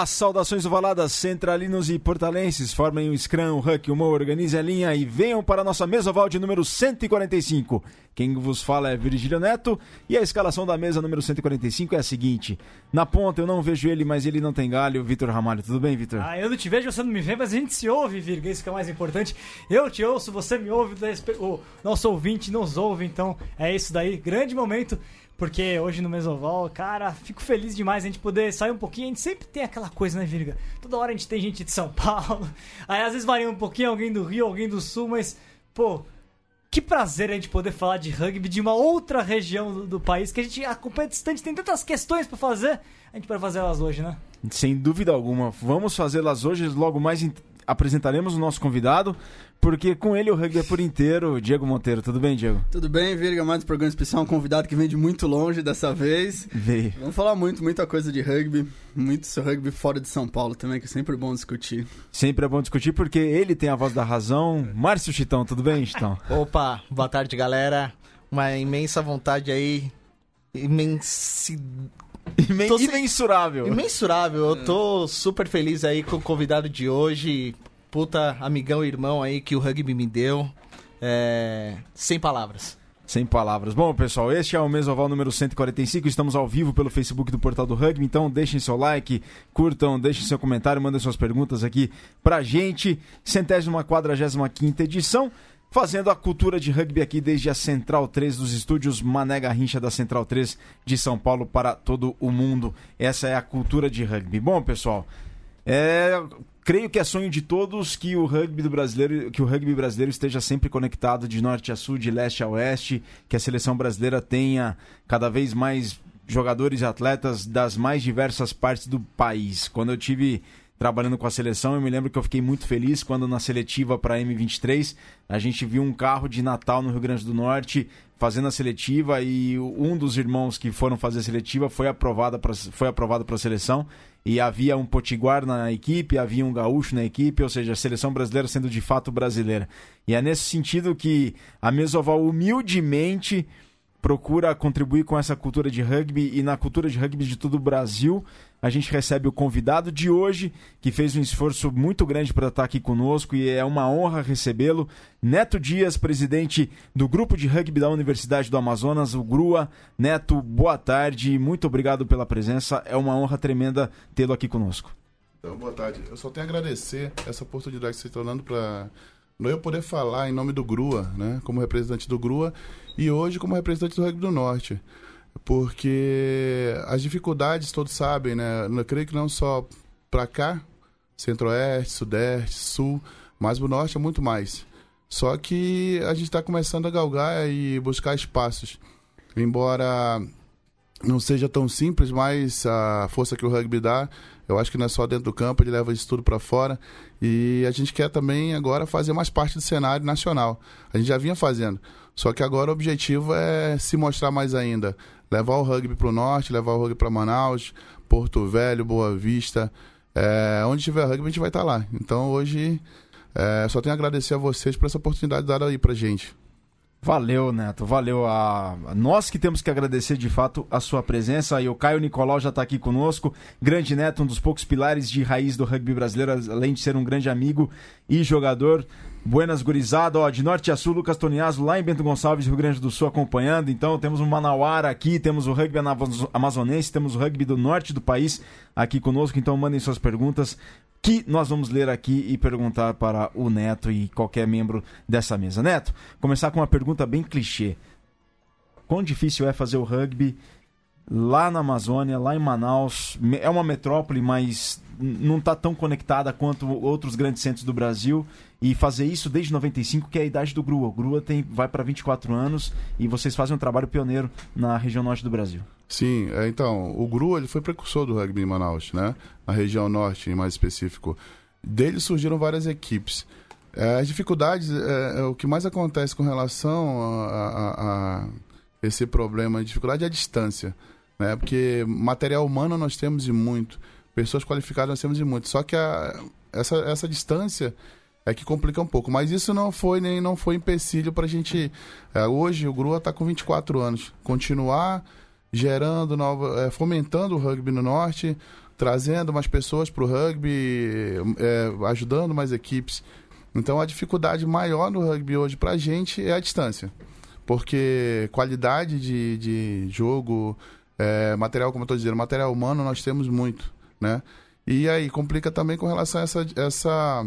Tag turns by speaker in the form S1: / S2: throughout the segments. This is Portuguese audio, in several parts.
S1: As saudações ovaladas centralinos e portalenses formem o Scrum, o Huck, Mo, organize a linha e venham para a nossa mesa oval de número 145. Quem vos fala é Virgílio Neto e a escalação da mesa número 145 é a seguinte. Na ponta eu não vejo ele, mas ele não tem galho, Vitor Ramalho. Tudo bem, Vitor?
S2: Ah, eu não te vejo, você não me vê, mas a gente se ouve, Virga, isso que é o mais importante. Eu te ouço, você me ouve, o nosso ouvinte nos ouve, então é isso daí. Grande momento porque hoje no Mesoval, cara, fico feliz demais a gente poder sair um pouquinho. A gente sempre tem aquela coisa, né, Virga? Toda hora a gente tem gente de São Paulo. Aí às vezes varia um pouquinho alguém do Rio, alguém do Sul, mas, pô, que prazer a gente poder falar de rugby de uma outra região do, do país que a gente acompanha distante, tem tantas questões para fazer. A gente pode fazer elas hoje, né?
S1: Sem dúvida alguma. Vamos fazê-las hoje, logo mais apresentaremos o nosso convidado, porque com ele o rugby é por inteiro. Diego Monteiro, tudo bem, Diego?
S3: Tudo bem, Virga, mais um programa especial, um convidado que vem de muito longe dessa vez.
S1: Veio.
S3: Vamos falar muito, muita coisa de rugby, muito seu rugby fora de São Paulo também, que é sempre bom discutir.
S1: Sempre é bom discutir porque ele tem a voz da razão. Márcio Chitão, tudo bem, Chitão?
S4: Opa, boa tarde, galera. Uma imensa vontade aí, imensi
S1: Imen tô imensurável.
S4: Imensurável. Eu tô super feliz aí com o convidado de hoje. Puta amigão e irmão aí que o rugby me deu. É... Sem palavras.
S1: Sem palavras. Bom, pessoal, este é o Mesoval número 145. Estamos ao vivo pelo Facebook do Portal do Rugby. Então, deixem seu like, curtam, deixem seu comentário, mandem suas perguntas aqui pra gente. Centésima quadragésima quinta edição fazendo a cultura de rugby aqui desde a Central 3 dos estúdios Mané Garrincha da Central 3 de São Paulo para todo o mundo. Essa é a cultura de rugby. Bom, pessoal, é, creio que é sonho de todos que o rugby do brasileiro, que o rugby brasileiro esteja sempre conectado de norte a sul, de leste a oeste, que a seleção brasileira tenha cada vez mais jogadores e atletas das mais diversas partes do país. Quando eu tive trabalhando com a seleção. Eu me lembro que eu fiquei muito feliz quando na seletiva para M23 a gente viu um carro de Natal no Rio Grande do Norte fazendo a seletiva e um dos irmãos que foram fazer a seletiva foi aprovado para foi aprovado para a seleção e havia um potiguar na equipe, havia um gaúcho na equipe, ou seja, a seleção brasileira sendo de fato brasileira. E é nesse sentido que a Mesoval humildemente procura contribuir com essa cultura de rugby e na cultura de rugby de todo o Brasil a gente recebe o convidado de hoje, que fez um esforço muito grande para estar aqui conosco e é uma honra recebê-lo. Neto Dias, presidente do Grupo de Rugby da Universidade do Amazonas, o GRUA. Neto, boa tarde, muito obrigado pela presença. É uma honra tremenda tê-lo aqui conosco.
S5: Então, boa tarde. Eu só tenho a agradecer essa oportunidade que você está dando para eu poder falar em nome do GRUA, né, como representante do GRUA, e hoje como representante do Rugby do Norte porque as dificuldades todos sabem, né? Eu creio que não só para cá, centro-oeste, sudeste, sul, mas o norte é muito mais. Só que a gente está começando a galgar e buscar espaços. Embora não seja tão simples, mas a força que o rugby dá, eu acho que não é só dentro do campo, ele leva isso tudo para fora. E a gente quer também agora fazer mais parte do cenário nacional. A gente já vinha fazendo. Só que agora o objetivo é se mostrar mais ainda levar o rugby para o norte, levar o rugby para Manaus, Porto Velho, Boa Vista. É, onde tiver rugby, a gente vai estar tá lá. Então hoje é, só tenho a agradecer a vocês por essa oportunidade dada aí para gente.
S1: Valeu, Neto, valeu. A... Nós que temos que agradecer de fato a sua presença. E o Caio Nicolau já está aqui conosco. Grande Neto, um dos poucos pilares de raiz do rugby brasileiro, além de ser um grande amigo e jogador. Buenas gurizada, ó, de norte a sul, Lucas Toniaso lá em Bento Gonçalves, Rio Grande do Sul, acompanhando. Então, temos o Manauara aqui, temos o rugby amazonense, temos o rugby do norte do país aqui conosco. Então, mandem suas perguntas que nós vamos ler aqui e perguntar para o Neto e qualquer membro dessa mesa. Neto, começar com uma pergunta bem clichê. Quão difícil é fazer o rugby lá na Amazônia, lá em Manaus? É uma metrópole, mas não está tão conectada quanto outros grandes centros do Brasil e fazer isso desde 95, que é a idade do Grua. O Grua tem, vai para 24 anos e vocês fazem um trabalho pioneiro na região norte do Brasil.
S5: Sim, é, então, o Grua ele foi precursor do rugby em Manaus, né? Na região norte, mais específico. Dele surgiram várias equipes. É, as dificuldades, é, é, o que mais acontece com relação a, a, a esse problema de dificuldade é a distância, né? Porque material humano nós temos e muito pessoas qualificadas nós temos de muito. Só que a, essa, essa distância é que complica um pouco. Mas isso não foi nem não foi empecilho para a gente. É, hoje o Grua está com 24 anos. Continuar gerando nova, é, fomentando o rugby no norte, trazendo mais pessoas para o rugby, é, ajudando mais equipes. Então a dificuldade maior no rugby hoje para a gente é a distância. Porque qualidade de, de jogo, é, material, como eu estou dizendo, material humano nós temos muito, né? E aí complica também com relação a essa, essa,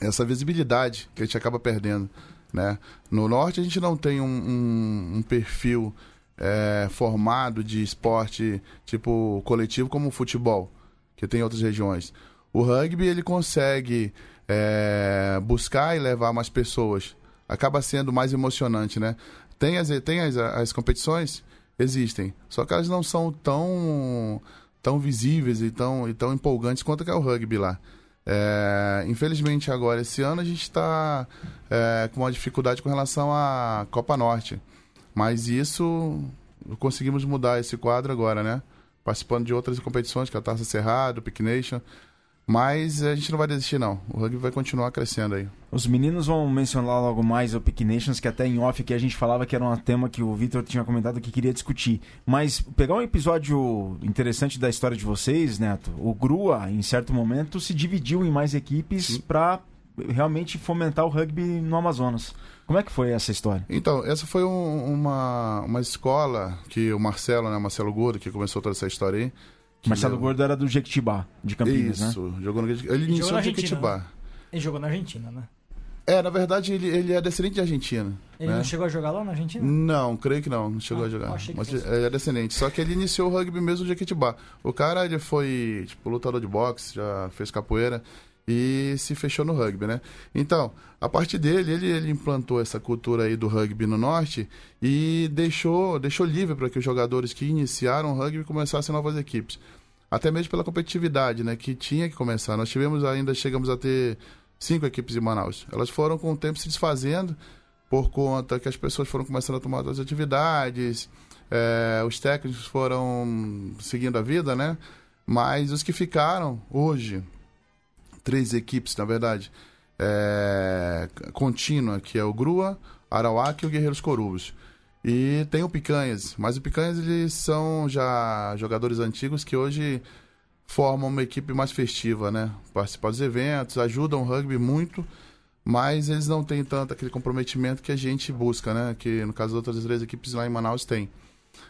S5: essa visibilidade que a gente acaba perdendo, né? No norte a gente não tem um, um, um perfil é, formado de esporte tipo coletivo como o futebol, que tem em outras regiões. O rugby ele consegue é, buscar e levar mais pessoas. Acaba sendo mais emocionante, né? Tem as, tem as, as competições? Existem. Só que elas não são tão, tão visíveis e tão, e tão empolgantes quanto é o rugby lá. É, infelizmente agora, esse ano a gente está é, com uma dificuldade com relação à Copa Norte. Mas isso conseguimos mudar esse quadro agora, né? Participando de outras competições, que é a Taça Cerrado, o Pick Nation. Mas a gente não vai desistir, não. O rugby vai continuar crescendo aí.
S1: Os meninos vão mencionar logo mais o Pick Nations, que até em off que a gente falava que era um tema que o Victor tinha comentado que queria discutir. Mas pegar um episódio interessante da história de vocês, Neto, o Grua, em certo momento, se dividiu em mais equipes para realmente fomentar o rugby no Amazonas. Como é que foi essa história?
S5: Então, essa foi um, uma, uma escola que o Marcelo, né, Marcelo Gordo, que começou toda essa história aí.
S1: Marcelo levou... Gordo era do Jequitibá, de Campinas,
S5: Isso,
S1: né?
S5: jogou no Ele iniciou no Jequitibá. Né?
S2: Ele jogou na Argentina, né?
S5: É, na verdade, ele, ele é descendente de Argentina.
S2: Ele
S5: né?
S2: não chegou a jogar lá na Argentina?
S5: Não, creio que não, não chegou ah, a jogar. Mas ele é descendente. Só que ele iniciou o rugby mesmo no Jequitibá. O cara, ele foi, tipo, lutador de boxe, já fez capoeira e se fechou no rugby, né? Então, a partir dele, ele, ele implantou essa cultura aí do rugby no norte e deixou, deixou livre para que os jogadores que iniciaram o rugby começassem novas equipes. Até mesmo pela competitividade, né? Que tinha que começar. Nós tivemos ainda, chegamos a ter cinco equipes em Manaus. Elas foram com o tempo se desfazendo por conta que as pessoas foram começando a tomar outras atividades, é, os técnicos foram seguindo a vida, né? Mas os que ficaram hoje, três equipes, na verdade, é, contínua, que é o Grua, Arauáque e o Guerreiros Corubos. E tem o Picanhas, mas o Picanhas eles são já jogadores antigos que hoje formam uma equipe mais festiva, né? Participam dos eventos, ajudam o rugby muito, mas eles não têm tanto aquele comprometimento que a gente busca, né? Que no caso das outras três equipes lá em Manaus tem.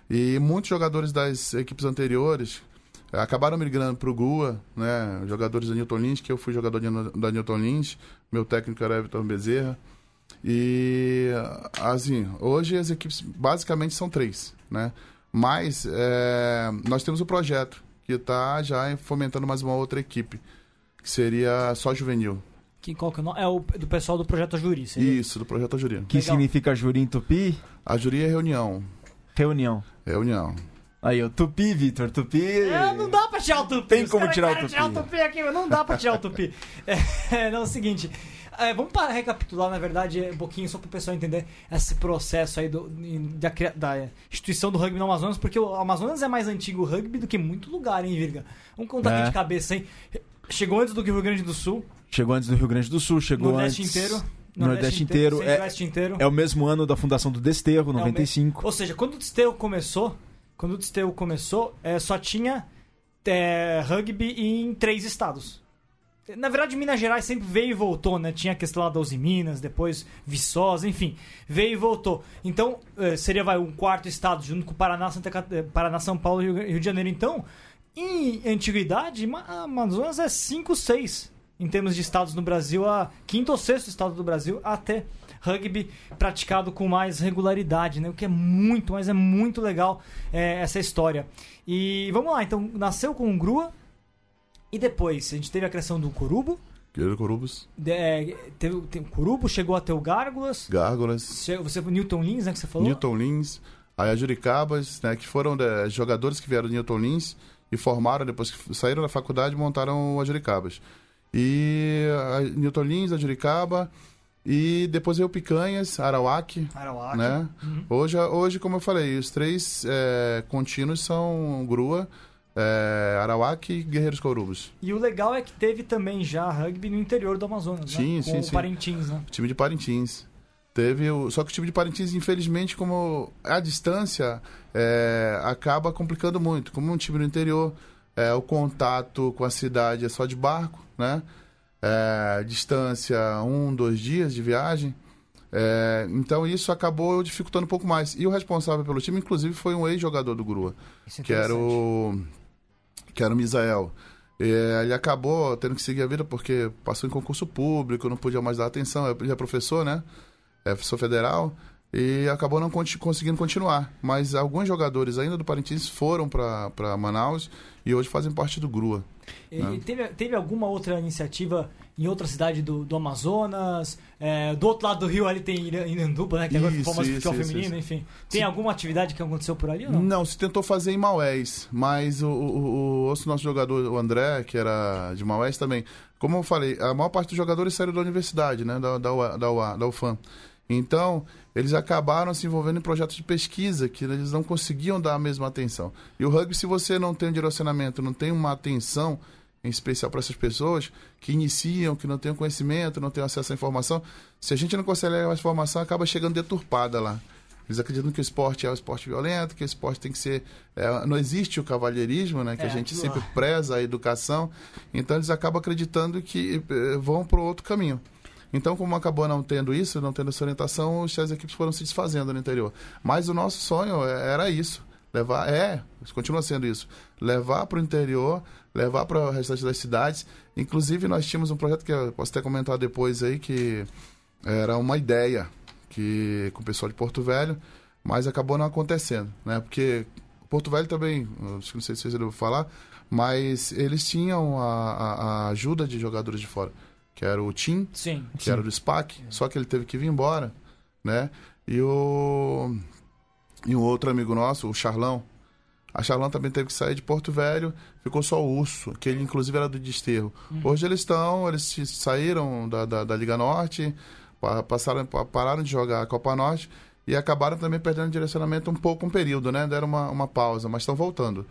S5: E muitos jogadores das equipes anteriores acabaram migrando para o GUA, né? Jogadores da Newton Lins, que eu fui jogador da Newton Lins, meu técnico era Everton Bezerra. E assim, hoje as equipes basicamente são três, né? Mas é, nós temos o um projeto que está já fomentando mais uma outra equipe, que seria só juvenil.
S2: Que, qual que é, o nome? é o do pessoal do Projeto Juri, seria?
S5: Isso, do Projeto Juri.
S1: Que Legal. significa Juri em Tupi?
S5: A Juri é reunião.
S1: Reunião.
S5: Reunião.
S1: Aí, o Tupi, Vitor, Tupi.
S2: É, não dá pra tirar o Tupi.
S1: Tem como tirar o Tupi.
S2: tirar o Tupi aqui, mas não dá pra tirar o Tupi. É, não, é o seguinte. É, vamos para recapitular, na verdade, um pouquinho, só para o pessoal entender esse processo aí do, da, da, instituição do rugby no Amazonas, porque o Amazonas é mais antigo o rugby do que muito lugar, hein, Virga? Vamos contar é. aqui de cabeça, hein? Chegou antes do Rio Grande do Sul.
S1: Chegou antes do Rio Grande do Sul, chegou
S2: Nordeste
S1: antes...
S2: inteiro.
S1: Nordeste, inteiro, é, inteiro. É o mesmo ano da fundação do Desterro, 95.
S2: É Ou seja, quando o Desterro começou, quando o Desterro começou, é, só tinha é, rugby em três estados. Na verdade, Minas Gerais sempre veio e voltou, né? Tinha a questão lá da Uzi Minas, depois Viçosa, enfim, veio e voltou. Então, eh, seria vai, um quarto estado, junto com Paraná, Santa Cat... Eh, Paraná São Paulo e Rio de Janeiro. Então, em antiguidade, Amazonas é 5, 6 em termos de estados no Brasil, a quinto ou sexto estado do Brasil até rugby praticado com mais regularidade, né? O que é muito, mas é muito legal é, essa história. E vamos lá, então, nasceu com o Grua, e depois, a gente teve a criação do Corubo.
S5: Guerreiro Corubos.
S2: É, teve, teve o Corubo, chegou a ter o Gárgulas.
S5: Gárgulas.
S2: Você Newton Lins, né, que você falou?
S5: Newton Lins. Aí a Juricabas, né, que foram de, jogadores que vieram do Newton Lins e formaram, depois que saíram da faculdade, montaram a Juricabas. E a Newton Lins, a Juricaba... E depois veio Picanhas, Arauac.
S2: Arauac.
S5: Né? Uhum. Hoje, hoje, como eu falei, os três é, contínuos são Grua, é, Arawak e Guerreiros Corubos.
S2: E o legal é que teve também já rugby no interior do Amazonas,
S5: sim,
S2: né?
S5: Sim,
S2: Com
S5: sim.
S2: o Parintins, né?
S5: O time de Parintins. Teve o... Só que o time de Parintins, infelizmente, como a distância é, acaba complicando muito. Como um time no interior, é, o contato com a cidade é só de barco, né? É, distância um, dois dias de viagem. É, então isso acabou dificultando um pouco mais. E o responsável pelo time, inclusive, foi um ex-jogador do Grua,
S2: é
S5: que era o que era o Misael. É, ele acabou tendo que seguir a vida porque passou em concurso público, não podia mais dar atenção. Ele é professor, né? É professor federal. E acabou não conseguindo continuar. Mas alguns jogadores ainda do Parintins foram para Manaus e hoje fazem parte do Grua. Não.
S2: teve, teve alguma outra iniciativa em outra cidade do, do Amazonas? É, do outro lado do rio ali tem Iranduba, né? Que agora
S5: Isso, isso,
S2: futebol
S5: isso,
S2: feminino,
S5: isso.
S2: enfim. Tem
S5: Sim.
S2: alguma atividade que aconteceu por ali ou não?
S5: Não, se tentou fazer em Maués, mas o, o, o outro nosso jogador, o André, que era de Maués também, como eu falei, a maior parte dos jogadores saíram da universidade, né, da, da, da, da UFAM. Então, eles acabaram se envolvendo em projetos de pesquisa que eles não conseguiam dar a mesma atenção. E o rugby, se você não tem um direcionamento, não tem uma atenção em especial para essas pessoas que iniciam, que não têm conhecimento, não têm acesso à informação, se a gente não consegue levar a informação, acaba chegando deturpada lá. Eles acreditam que o esporte é um esporte violento, que o esporte tem que ser. é, não existe o cavalheirismo, né? Que
S2: É,
S5: a gente sempre preza a educação. Então eles acabam acreditando que eh, vão para outro caminho. Então, como acabou não tendo isso, não tendo essa orientação, as equipes foram se desfazendo no interior. Mas o nosso sonho é- era isso. Levar, é, continua sendo isso. Levar para o interior, levar para o restante das cidades. Inclusive, nós tínhamos um projeto que eu posso até comentar depois aí, que era uma ideia que com o pessoal de Porto Velho, mas acabou não acontecendo, né? Porque Porto Velho também, não sei se vocês ouviram falar, mas eles tinham a, a- a ajuda de jogadores de fora, que era o Tim,
S2: Sim.
S5: que era do SPAC, só que ele teve que vir embora, né? E o e um outro amigo nosso, o Charlão, a Charlão também teve que sair de Porto Velho, ficou só o Urso, que ele inclusive era do Desterro. Hoje eles estão, eles saíram da, da, da Liga Norte, pa- passaram, pa- pararam de jogar a Copa Norte e acabaram também perdendo direcionamento um pouco um período, né? Deram uma, uma pausa, mas estão voltando.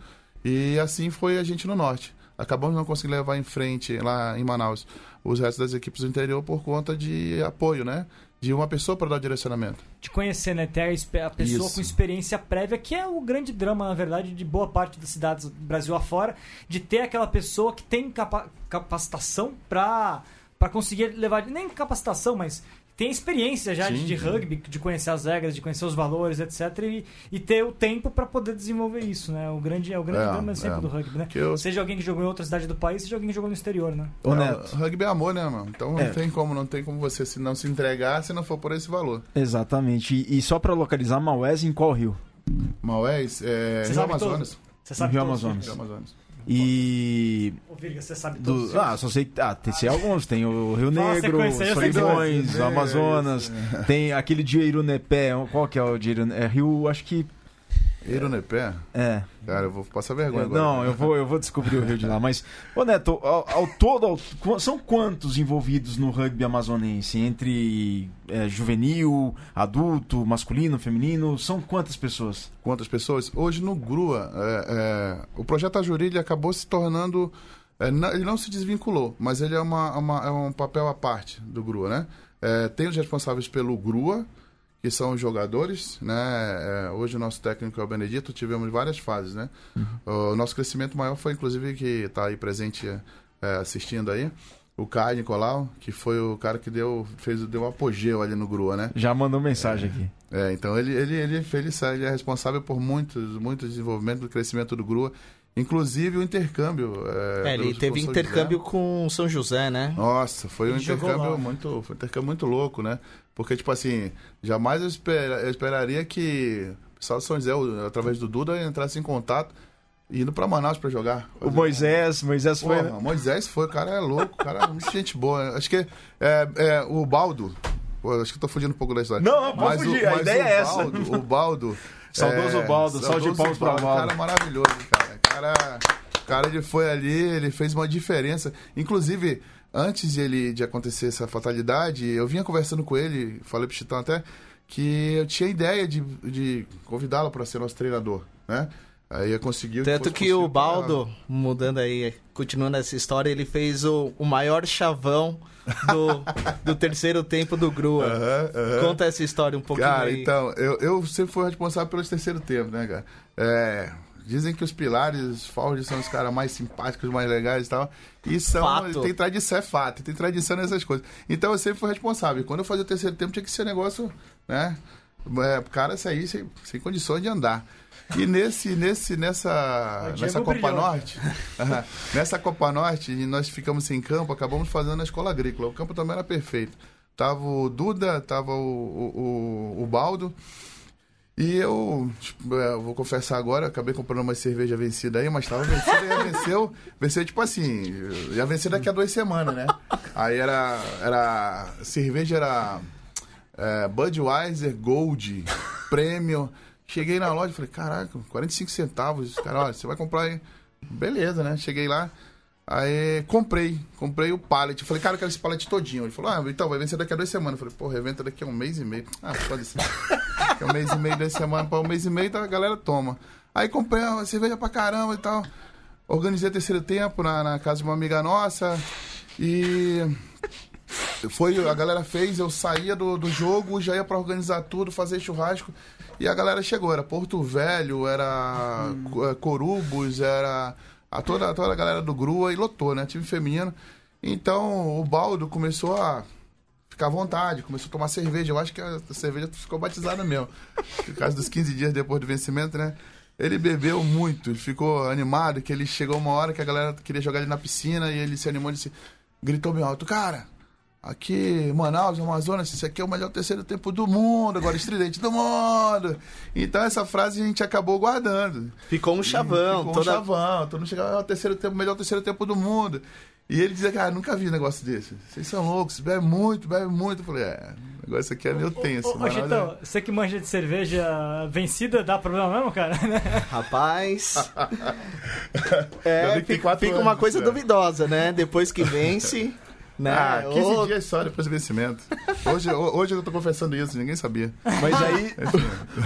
S5: E assim foi a gente no Norte. Acabamos não conseguindo levar em frente lá em Manaus os restos das equipes do interior por conta de apoio, né? De uma pessoa para dar direcionamento.
S2: De conhecer, né? Ter a, pessoa
S5: Isso.
S2: com experiência prévia, que é o grande drama, na verdade, de boa parte das cidades do Brasil afora, de ter aquela pessoa que tem capa- capacitação pra, pra conseguir levar. Nem capacitação, mas tem experiência já de,
S5: Sim,
S2: de rugby, de conhecer as regras, de conhecer os valores, etc. E, e ter o tempo pra poder desenvolver isso, né? O grande, é o grande
S5: É,
S2: drama sempre
S5: é.
S2: do rugby, né?
S5: Que eu-
S2: Seja alguém que jogou em outra cidade do país, seja alguém que jogou no exterior, né?
S5: É, o rugby é amor, né, mano? Então
S1: É.
S5: não tem como, não tem como você se não se entregar se não for por esse valor.
S1: Exatamente. E, e só pra localizar Maués em qual rio?
S5: Maués, é,
S2: Você
S5: Rio
S2: sabe
S5: Amazonas.
S2: Você sabe
S1: Rio Amazonas.
S5: Rio Amazonas.
S1: E.
S2: Ô, Virga, você sabe todos.
S1: Do, ah, só sei que. Ah, tem sei alguns. Tem o Rio Negro, Solimões, Amazonas. Tem aquele de Irunepé. Qual que é o de Irunepé? É Rio, acho que.
S5: Irunepé?
S1: É.
S5: Cara, eu vou passar vergonha
S1: Eu-
S5: agora.
S1: não, eu vou, eu vou descobrir o Rio de lá. Mas, ô Neto, ao, ao todo, ao- são quantos envolvidos no rugby amazonense? Entre é, juvenil, adulto, masculino, feminino? São quantas pessoas?
S5: Quantas pessoas? Hoje no GRUA, é, é, o projeto Ajuri ele acabou se tornando. é, não- ele não se desvinculou, mas ele é, uma, uma- é um papel à parte do GRUA, né? É, tem os responsáveis pelo GRUA, que são os jogadores, né? É, hoje o nosso técnico é o Benedito, tivemos várias fases, né? O nosso crescimento maior foi, inclusive, que está aí presente é, assistindo aí, o Caio Nicolau, que foi o cara que deu, fez, deu um apogeu ali no GRUA, né?
S1: Já mandou mensagem aqui.
S5: É, então ele, ele, ele, ele, ele é responsável por muitos, muitos desenvolvimento do crescimento do GRUA, inclusive o intercâmbio.
S4: É, ele
S5: pelo-
S4: teve intercâmbio
S5: José.
S4: com São José, né?
S5: Nossa, foi um
S2: Ele jogou
S5: intercâmbio muito, foi um intercâmbio muito louco, né? Porque tipo assim, jamais eu, espera- eu esperaria que o pessoal de São José, o- através do Duda, entrasse em contato indo pra Manaus pra jogar.
S1: O Moisés, Moisés foi.
S5: Porra, Moisés foi, o cara é louco, o cara é muito gente boa. Acho que é, é, o Baldo. Pô, acho que eu tô fugindo um pouco da história.
S1: Não, não, pode fugir, a
S5: mas
S1: ideia
S5: o
S1: é essa.
S5: Baldo, o Baldo.
S1: Saudoso Baldo, salve de
S5: saudoso
S1: palmas pra Baldo.
S5: Cara maravilhoso, cara. Cara, cara, ele foi ali, ele fez uma diferença. Inclusive, antes de ele de acontecer essa fatalidade, eu vinha conversando com ele, falei pro Chitão até, que eu tinha ideia de, de convidá-lo para ser nosso treinador, né? Aí eu consegui.
S4: Tanto que
S5: possível
S4: o Baldo, mudando aí, continuando essa história, ele fez o, o maior chavão do, do terceiro tempo do Grua.
S5: Aham, aham.
S4: Conta essa história um pouquinho
S5: Cara,
S4: aí.
S5: então, eu, eu sempre fui responsável pelos terceiro tempo, né, cara? É, Dizem que os pilares, Ford são os caras mais simpáticos, mais legais e tal. E são,
S4: Fato.
S5: tem tradição, é fato, tem tradição nessas coisas. Então eu sempre fui responsável. Quando eu fazia o terceiro tempo, tinha que ser negócio, né? É, cara sair sem, sem condições de andar. E nesse, nesse, nessa, nessa Copa. Norte, nessa Copa Norte, e nós ficamos sem campo, acabamos fazendo na escola agrícola. O campo também era perfeito. Tava o Duda, tava o, o, o, o Baldo. E eu, tipo, é, vou confessar agora, acabei comprando uma cerveja vencida aí, mas tava vencida e venceu. Venceu, tipo assim, já venceu daqui a duas semanas, né? Aí era. era cerveja era é, Budweiser Gold, prêmio. Cheguei na loja e falei, caraca, 45 centavos. Cara, olha, você vai comprar aí. Beleza, né? Cheguei lá. Aí comprei, comprei o pallet. Falei, cara, eu quero esse pallet todinho. Ele falou, ah, então vai vencer daqui a duas semanas. Eu falei, porra, evento daqui a um mês e meio. Ah, pode ser. Daqui a um mês e meio, duas semanas para um mês e meio, então a galera toma. Aí comprei uma cerveja pra caramba e tal. Organizei terceiro tempo na, na casa de uma amiga nossa. E foi, a galera fez, eu saía do, do jogo, já ia pra organizar tudo, fazer churrasco. E a galera chegou, era Porto Velho, era Co- eh, Corubos, era a toda, toda a galera do Grua e lotou, né? Time feminino. Então o Baldo começou a ficar à vontade, começou a tomar cerveja. Eu acho que a cerveja ficou batizada mesmo. Por causa dos 15 dias depois do vencimento, né? Ele bebeu muito, ele ficou animado, que ele chegou uma hora que a galera queria jogar ele na piscina e ele se animou e disse, gritou bem alto, cara, aqui Manaus, Amazonas, esse aqui é o melhor terceiro tempo do mundo, agora estridente do mundo. Então essa frase a gente acabou guardando.
S4: Ficou um chavão.
S5: Ficou
S4: toda...
S5: um chavão, todo mundo chegava, é o terceiro tempo, melhor terceiro tempo do mundo. E ele dizia, cara, nunca vi um negócio desse. Vocês são loucos, bebe muito, bebe muito. Eu falei, é, o negócio aqui é meio tenso.
S2: Ô,
S5: é-
S2: Chitão, você que manja de cerveja vencida, dá problema mesmo, cara?
S4: Rapaz. É, fica, fica uma coisa
S5: né?
S4: duvidosa, né? Depois que vence. Né?
S5: Ah, 15
S4: Ô,
S5: dias só depois do vencimento. Hoje, ho- hoje eu tô confessando isso, ninguém sabia.
S1: Mas aí,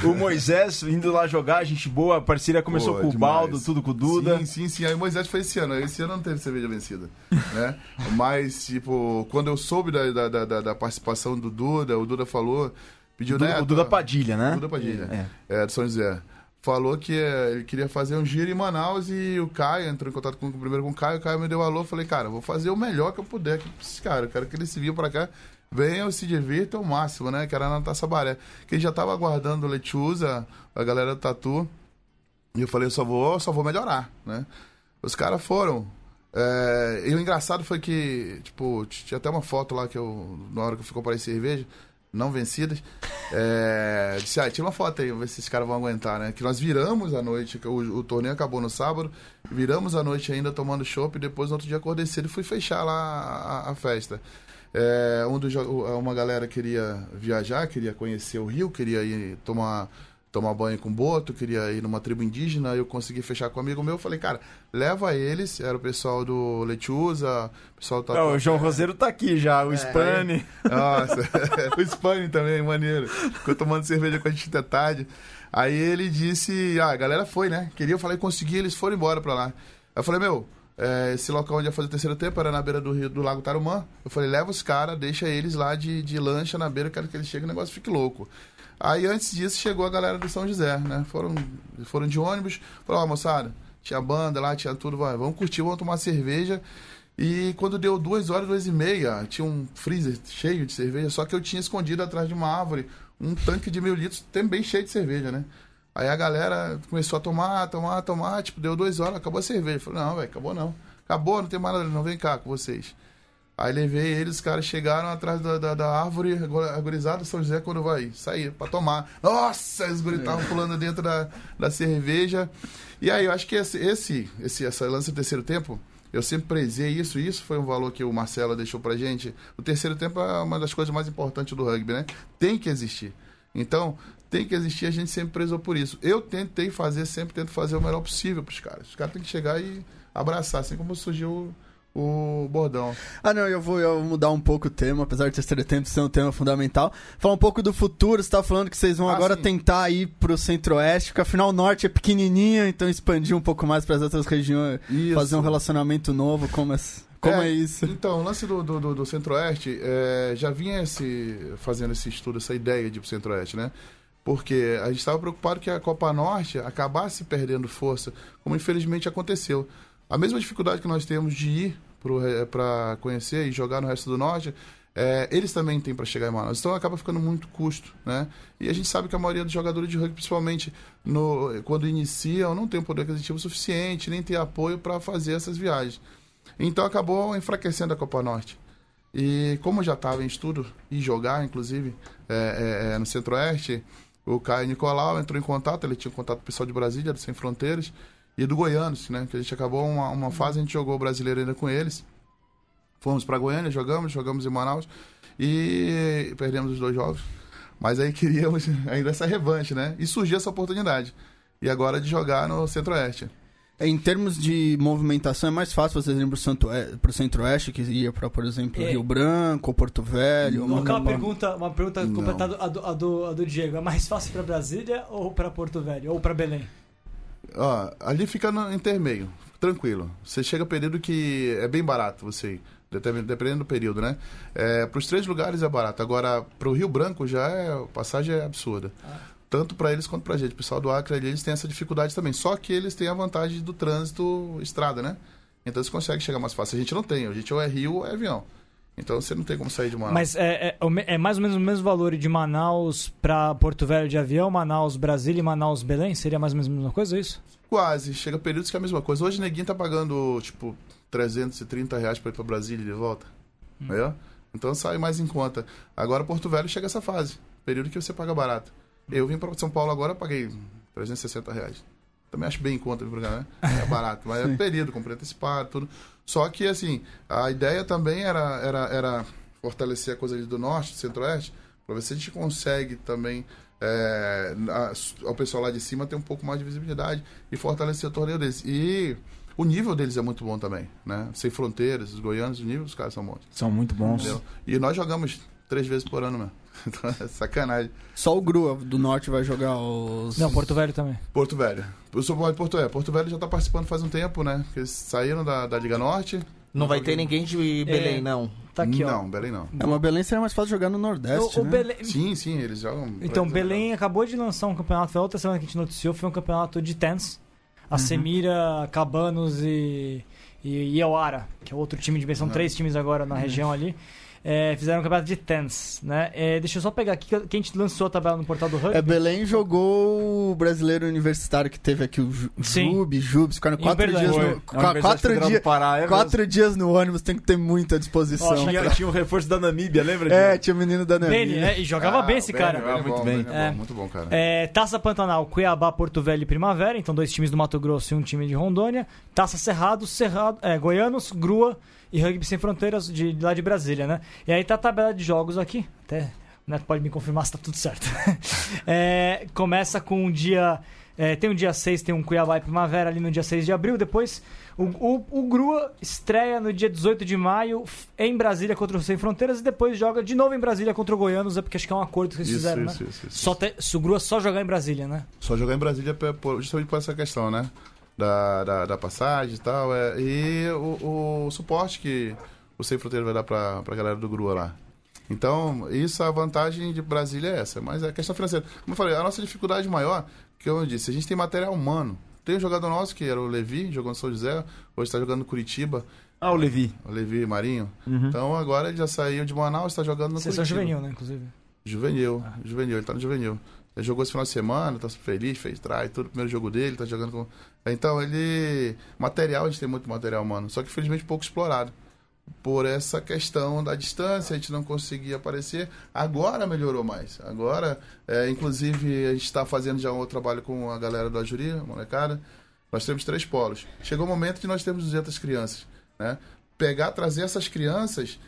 S1: o Moisés indo lá jogar, gente boa, a parceria começou
S5: Pô,
S1: com o
S5: demais.
S1: Baldo, tudo com o Duda.
S5: Sim, sim, sim. Aí o Moisés foi esse ano. Esse ano não teve cerveja vencida. Né? Mas, tipo, quando eu soube da, da, da, da participação do Duda, o Duda falou. Pediu,
S1: Duda-
S5: né?
S1: o Duda Padilha, né?
S5: Duda Padilha.
S1: É.
S5: É, de São José. Falou que é, ele queria fazer um giro em Manaus e o Caio entrou em contato com, primeiro com o Caio. O Caio me deu alô. Falei, cara, vou fazer o melhor que eu puder aqui pra esses caras. Quero que eles se vinham pra cá, venham, se divirtam ao máximo, né? Que era na Taça Baré. Que ele já tava aguardando o Lechuza, a galera do Tatu. E eu falei, eu só vou, só vou melhorar, né? Os caras foram. É, e o engraçado foi que, tipo, tinha até uma foto lá que eu, na hora que eu fui comprar cerveja, não vencidas, é, disse, ah, tira uma foto aí, ver se esses caras vão aguentar, né? Que nós viramos a noite, o, o torneio acabou no sábado, viramos a noite ainda tomando chopp, e depois no outro dia acordei cedo e fui fechar lá a, a festa. É, um dos, uma galera queria viajar, queria conhecer o Rio, queria ir tomar tomar banho com boto, queria ir numa tribo indígena, eu consegui fechar com um amigo meu, falei, cara, leva eles, era o pessoal do Lechuza, o pessoal do
S1: Não, o. João Roseiro tá aqui já, o Spani.
S5: Nossa, o Spani também, maneiro. Ficou tomando cerveja com a gente até tarde. Aí ele disse, ah, a galera foi, né? Queria, eu falei, consegui, eles foram embora pra lá. Aí eu falei, meu, é, esse local onde ia fazer o terceiro tempo era na beira do rio do Lago Tarumã. Eu falei, leva os caras, deixa eles lá de, de lancha na beira, quero que eles cheguem e o negócio fique louco. Aí antes disso chegou a galera do São José, né? Foram, foram de ônibus, falaram, ó, moçada, tinha banda lá, tinha tudo, vai, vamos curtir, vamos tomar cerveja. E quando deu duas horas, duas e meia, tinha um freezer cheio de cerveja, só que eu tinha escondido atrás de uma árvore um tanque de mil litros também cheio de cerveja, né? Aí a galera começou a tomar, tomar, tomar, tipo, deu duas horas, acabou a cerveja. Eu falei, não, velho, acabou não. Acabou, não tem mais nada, não, vem cá com vocês. Aí levei eles, os caras chegaram atrás da, da, da árvore, agorizado, São José, quando vai sair pra tomar. Nossa, os guris estavam pulando dentro da, da cerveja. E aí, eu acho que esse, esse, esse essa lance do terceiro tempo, eu sempre prezei isso, e isso foi um valor que o Marcelo deixou pra gente. O terceiro tempo é uma das coisas mais importantes do rugby, né? Tem que existir. Então, tem que existir, a gente sempre prezou por isso. Eu tentei fazer, sempre tento fazer o melhor possível pros caras. Os caras têm que chegar e abraçar, assim como surgiu o, bordão.
S3: Ah, não, eu vou, eu vou mudar um pouco o tema, apesar de terceiro tempo ser um tema fundamental. Falar um pouco do futuro, você tá falando que vocês vão
S5: Ah,
S3: agora
S5: sim.
S3: tentar ir pro centro-oeste, porque afinal o norte é pequenininho, então expandir um pouco mais para as outras regiões,
S5: Isso.
S3: fazer um relacionamento novo, como é, como é, isso?
S5: Então, o lance do, do, do- Centro-Oeste é, já vinha esse, fazendo esse estudo, essa ideia de ir pro Centro-Oeste, né? Porque a gente estava preocupado que a Copa Norte acabasse perdendo força, como infelizmente aconteceu. A mesma dificuldade que nós temos de ir para conhecer e jogar no resto do Norte, é, eles também têm para chegar em Manaus. Então acaba ficando muito custo, né? E a gente sabe que a maioria dos jogadores de rugby, principalmente no, quando iniciam, não tem um poder aquisitivo suficiente, nem tem apoio para fazer essas viagens. Então acabou enfraquecendo a Copa Norte. E como já estava em estudo e jogar, inclusive, é, é, é no Centro-Oeste, o Caio Nicolau entrou em contato, ele tinha contato com o pessoal de Brasília, do Sem Fronteiras, e do Goianos, né? Que a gente acabou uma, uma fase, a gente jogou o brasileiro ainda com eles. Fomos para Goiânia, jogamos, jogamos em Manaus e perdemos os dois jogos. Mas aí queríamos ainda essa revanche, né? E surgiu essa oportunidade. E agora de jogar no Centro-Oeste.
S3: Em termos de movimentação, é mais fácil vocês irem para o Centro-Oeste, que ia para, por exemplo,
S2: É.
S3: Rio Branco, ou Porto Velho.
S2: Uma pergunta, uma pergunta
S5: Não.
S2: completada a do, a, do, a do Diego. É mais fácil pra Brasília ou pra Porto Velho? Ou pra Belém?
S5: Ó, ali fica no intermeio, tranquilo. Você chega período que é bem barato você ir, dependendo do período, né? É, para os três lugares é barato. Agora, para o Rio Branco já é, passagem é absurda. Tanto para eles quanto para a gente. O pessoal do Acre ali, eles têm essa dificuldade também. Só que eles têm a vantagem do trânsito estrada, né? Então eles conseguem chegar mais fácil. A gente não tem. A gente ou é rio ou é avião. Então você não tem como sair de uma.
S2: Mas é, é, é mais ou menos o mesmo valor de Manaus pra Porto Velho de avião, Manaus Brasília e Manaus Belém? Seria mais ou menos a mesma coisa, é isso?
S5: Quase. Chega períodos que é a mesma coisa. Hoje neguinho tá pagando, tipo, 330 reais pra ir pra Brasília e de volta. Entendeu? Então sai mais em conta. Agora Porto Velho chega essa fase. Período que você paga barato. Eu vim pra São Paulo agora, paguei 360 reais. Também acho bem em conta, cá, né? É barato. Mas é período, comprei antecipado, tudo. Só que, assim, a ideia também era, era, era fortalecer a coisa ali do norte, do centro-oeste, pra ver se a gente consegue também é, ao pessoal lá de cima ter um pouco mais de visibilidade e fortalecer o torneio deles. E o nível deles é muito bom também, né? Sem fronteiras, os goianos, o nível dos caras são bons.
S1: São muito bons.
S5: Entendeu? E nós jogamos três vezes por ano, mesmo. Então é sacanagem.
S3: Só o Grua do Norte vai jogar os.
S2: Não, Porto Velho também.
S5: Porto Velho. Eu sou de Porto Velho. Porto Velho já tá participando faz um tempo, né? Eles saíram da, da Liga Norte.
S4: Não vai ter ninguém de Belém,
S2: É.
S4: não.
S2: Tá aqui,
S5: não,
S2: ó.
S5: Belém não.
S3: É, uma Belém seria mais fácil jogar no Nordeste.
S2: O, o
S3: né?
S2: Belém,
S5: Sim, sim, eles jogam.
S2: Então, Belém acabou de lançar um campeonato, foi a outra semana que a gente noticiou, foi um campeonato de tens. A Semira, Cabanos e, e Iauara, que é outro time de bem, são
S5: Uhum.
S2: três times agora na região ali. É, fizeram um campeonato de tens, né? É, deixa eu só pegar aqui, que a gente lançou a tabela no portal do Rugby.
S3: É, Belém jogou o brasileiro universitário que teve aqui, o Ju-
S2: Sim.
S3: Jub, Jubes, ficaram quatro dias
S1: Foi.
S3: no, quatro, dias,
S1: Pará, é
S3: quatro dias no ônibus tem que ter muita disposição.
S2: Ó,
S1: Tinha,
S3: pra-
S1: tinha um reforço da Namíbia, lembra
S3: É, tinha o menino da Namíbia.
S2: é, e jogava
S5: Ah,
S2: bem esse cara.
S1: Muito
S5: bom,
S1: bem.
S5: É
S2: É.
S5: bom, muito bom, cara.
S2: É, Taça Pantanal, Cuiabá, Porto Velho e Primavera, então dois times do Mato Grosso e um time de Rondônia. Taça Cerrado, Cerrado é, Goianos, Grua e Rugby Sem Fronteiras de, de lá de Brasília, né? E aí tá a tabela de jogos aqui, até o Neto pode me confirmar se tá tudo certo. É, começa com um dia... é, tem um dia 6, tem um Cuiabá e Primavera ali no dia 6 de abril, depois o, o, o Grua estreia no dia 18 de maio em Brasília contra o Sem Fronteiras e depois joga de novo em Brasília contra o Goianos, é porque acho que é um acordo que eles
S5: Isso,
S2: fizeram,
S5: isso,
S2: né?
S5: isso, isso.
S2: Só te, se o Grua só jogar em Brasília, né?
S5: Só jogar em Brasília justamente por essa questão, né? Da, da, da passagem e tal. É, e o, o suporte que o Sem Fronteira vai dar pra, pra galera do Grua lá. Então, isso, a vantagem de Brasília é essa. Mas a questão financeira. Como eu falei, a nossa dificuldade maior, que eu disse, a gente tem material humano. Tem um jogador nosso, que era o Levi, jogou no São José, hoje está jogando no Curitiba,
S1: Ah, o Levi.
S5: o Levi Marinho.
S1: Uhum.
S5: Então agora ele já saiu de Manaus, está jogando no
S2: Sessão
S5: Curitiba.
S2: juvenil, né, inclusive.
S5: Juvenil, juvenil, ele tá no juvenil. Ele jogou esse final de semana, tá feliz, fez try, tudo, primeiro jogo dele, tá jogando com. Então, ele. Material, a gente tem muito material, mano. Só que infelizmente pouco explorado. Por essa questão da distância, a gente não conseguia aparecer. Agora melhorou mais. Agora, é, inclusive, a gente está fazendo já um trabalho com a galera do Ajuri, a molecada. Nós temos três polos. Chegou o momento de nós termos 200 crianças. Né? Pegar, trazer essas crianças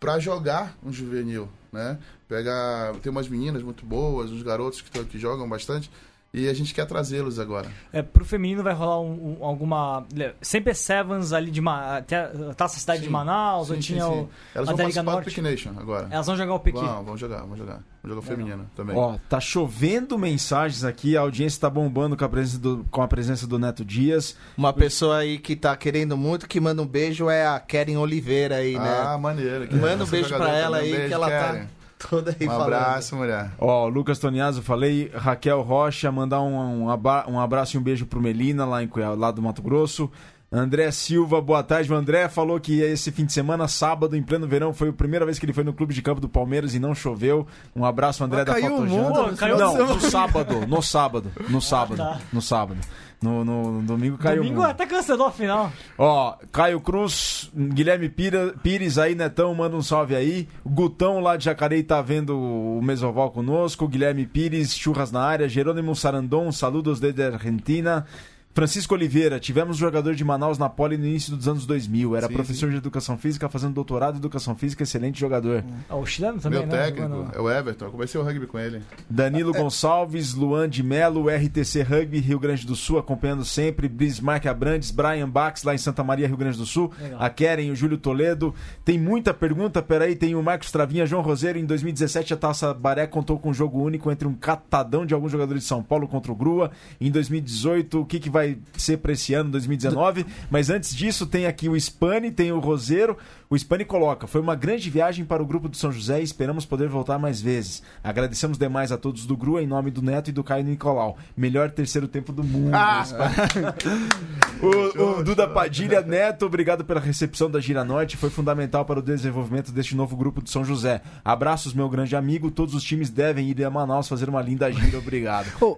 S5: para jogar um juvenil, né? Pegar, tem umas meninas muito boas, uns garotos que, que jogam bastante e a gente quer trazê-los agora.
S2: É, pro feminino vai rolar um- um- alguma. Sempre é Sevens ali de. Ma- Até a Taça Cidade
S5: Sim.
S2: de Manaus, ou
S5: Sim, sim,
S2: tinha
S5: sim.
S2: o.
S5: Elas
S2: a
S5: vão participar do
S2: Norte.
S5: Pick Nation agora.
S2: Elas vão jogar o Pequi.
S5: Vão, vão jogar, vão jogar. Vão jogar feminino também.
S1: Ó, tá chovendo mensagens aqui, a audiência tá bombando com a presença do, com a presença do Neto Dias.
S4: Uma pessoa aí que tá querendo muito, que manda um beijo, é a Keren Oliveira aí,
S5: ah,
S4: né?
S5: maneiro.
S4: Manda um beijo pra ela
S5: um
S4: aí,
S5: beijo,
S4: que ela tá,
S5: Karen.
S4: Toda aí
S5: Um
S4: falando.
S5: abraço, mulher.
S1: Ó, Lucas Toniaso, falei. Raquel Rocha, mandar um, um, um abraço e um beijo pro Melina, lá, em, Cuiabá, lá do Mato Grosso. André Silva, boa tarde. O André falou que esse fim de semana, sábado, em pleno verão, foi a primeira vez que ele foi no clube de campo do Palmeiras e não choveu. Um abraço, André
S3: Mas
S1: da
S3: caiu o
S1: Fotojana.
S3: mundo
S2: Pô, caiu
S1: Não, no sábado, no sábado, no sábado,
S2: tá.
S1: no sábado. No, no- no domingo caiu
S2: Domingo
S1: mundo.
S2: até cancelou a final.
S1: Ó, Caio Cruz, Guilherme Pira- Pires aí, Netão, manda um salve aí. Gutão lá de Jacareí tá vendo o Mesoval conosco. Guilherme Pires, churras na área. Jerônimo Sarandon, saludos desde a Argentina. Francisco Oliveira, tivemos um jogador de Manaus na Poli no início dos anos 2000. Era
S5: Sim,
S1: professor de educação física, fazendo doutorado em educação física, excelente jogador.
S2: Ah, O chileno também,
S5: Meu
S2: né?
S5: técnico é o Everton. Eu comecei o rugby com ele.
S1: Danilo Gonçalves, Luan de Melo, RTC Rugby, Rio Grande do Sul, acompanhando sempre. Bismarck Abrantes, Brian Bax, lá em Santa Maria, Rio Grande do Sul.
S2: Legal.
S1: A Keren, o Júlio Toledo. Tem muita pergunta, peraí. Tem o Marcos Travinha, João Roseiro. Em 2017, a Taça Baré contou com um jogo único entre um catadão de alguns jogadores de São Paulo contra o Grua. Em 2018, o que, que vai ser pra esse ano, 2019? Mas antes disso, tem aqui o Spani, tem o Roseiro. O Spani coloca: Foi uma grande viagem para o grupo do São José e esperamos poder voltar mais vezes. Agradecemos demais a todos do Grua em nome do Neto e do Caio Nicolau. Melhor terceiro tempo do mundo. o, o Duda Padilha Neto, obrigado pela recepção da Gira Norte. Foi fundamental para o desenvolvimento deste novo grupo do São José. Abraços, meu grande amigo. Todos os times devem ir a Manaus fazer uma linda gira. Obrigado.
S3: Ô,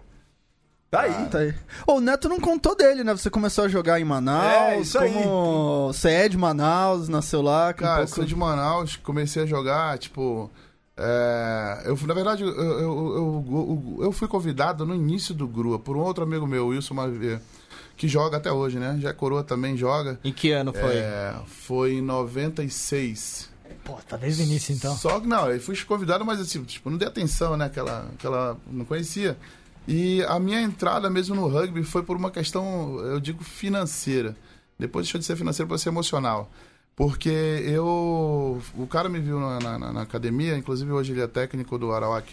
S1: Tá aí.
S3: Tá aí. O Neto não contou dele, né? Você começou a jogar em Manaus.
S1: É, isso aí.
S3: como Você é de Manaus, nasceu lá. com um
S5: Cara,
S3: pouco-
S5: sou de Manaus, comecei a jogar, tipo. é, eu, na verdade, eu, eu, eu, eu, eu fui convidado no início do Grua por um outro amigo meu, Wilson Mavier, que joga até hoje, né? Já é coroa também joga.
S4: Em que ano foi?
S5: É, foi em 96.
S2: Pô, tá desde o início então.
S5: Só que não, eu fui convidado, mas assim, tipo, não dei atenção, né? Aquela, aquela. Não conhecia. E a minha entrada mesmo no rugby foi por uma questão, eu digo, financeira. Depois deixou de ser financeira para ser emocional. Porque eu. O cara me viu na, na- na academia, inclusive hoje ele é técnico do Arawak,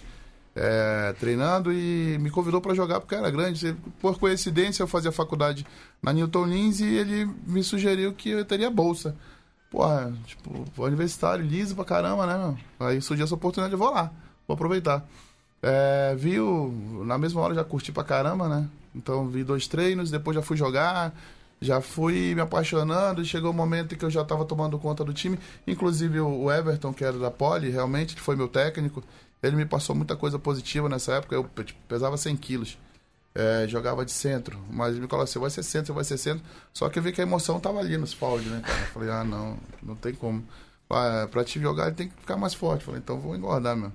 S5: é, treinando e me convidou para jogar porque era grande. Por coincidência, eu fazia faculdade na Newton Lins e ele me sugeriu que eu teria bolsa. Porra, tipo, universitário, liso pra caramba, né, meu? Aí surgiu essa oportunidade, eu vou lá, vou aproveitar. É, vi o- na mesma hora já curti pra caramba, né? Então vi dois treinos, depois já fui jogar, já fui me apaixonando, chegou o momento em que eu já tava tomando conta do time. Inclusive o Everton, que era da Poli, realmente, que foi meu técnico, ele me passou muita coisa positiva nessa época, eu tipo, pesava 100 quilos. É, jogava de centro, mas me falou assim, vai ser centro, vai ser centro. Só que eu vi que a emoção tava ali nos foul, né, cara? Eu falei, ah, não, não tem como. Ah, pra te jogar, ele tem que ficar mais forte. Falei, então vou engordar, meu.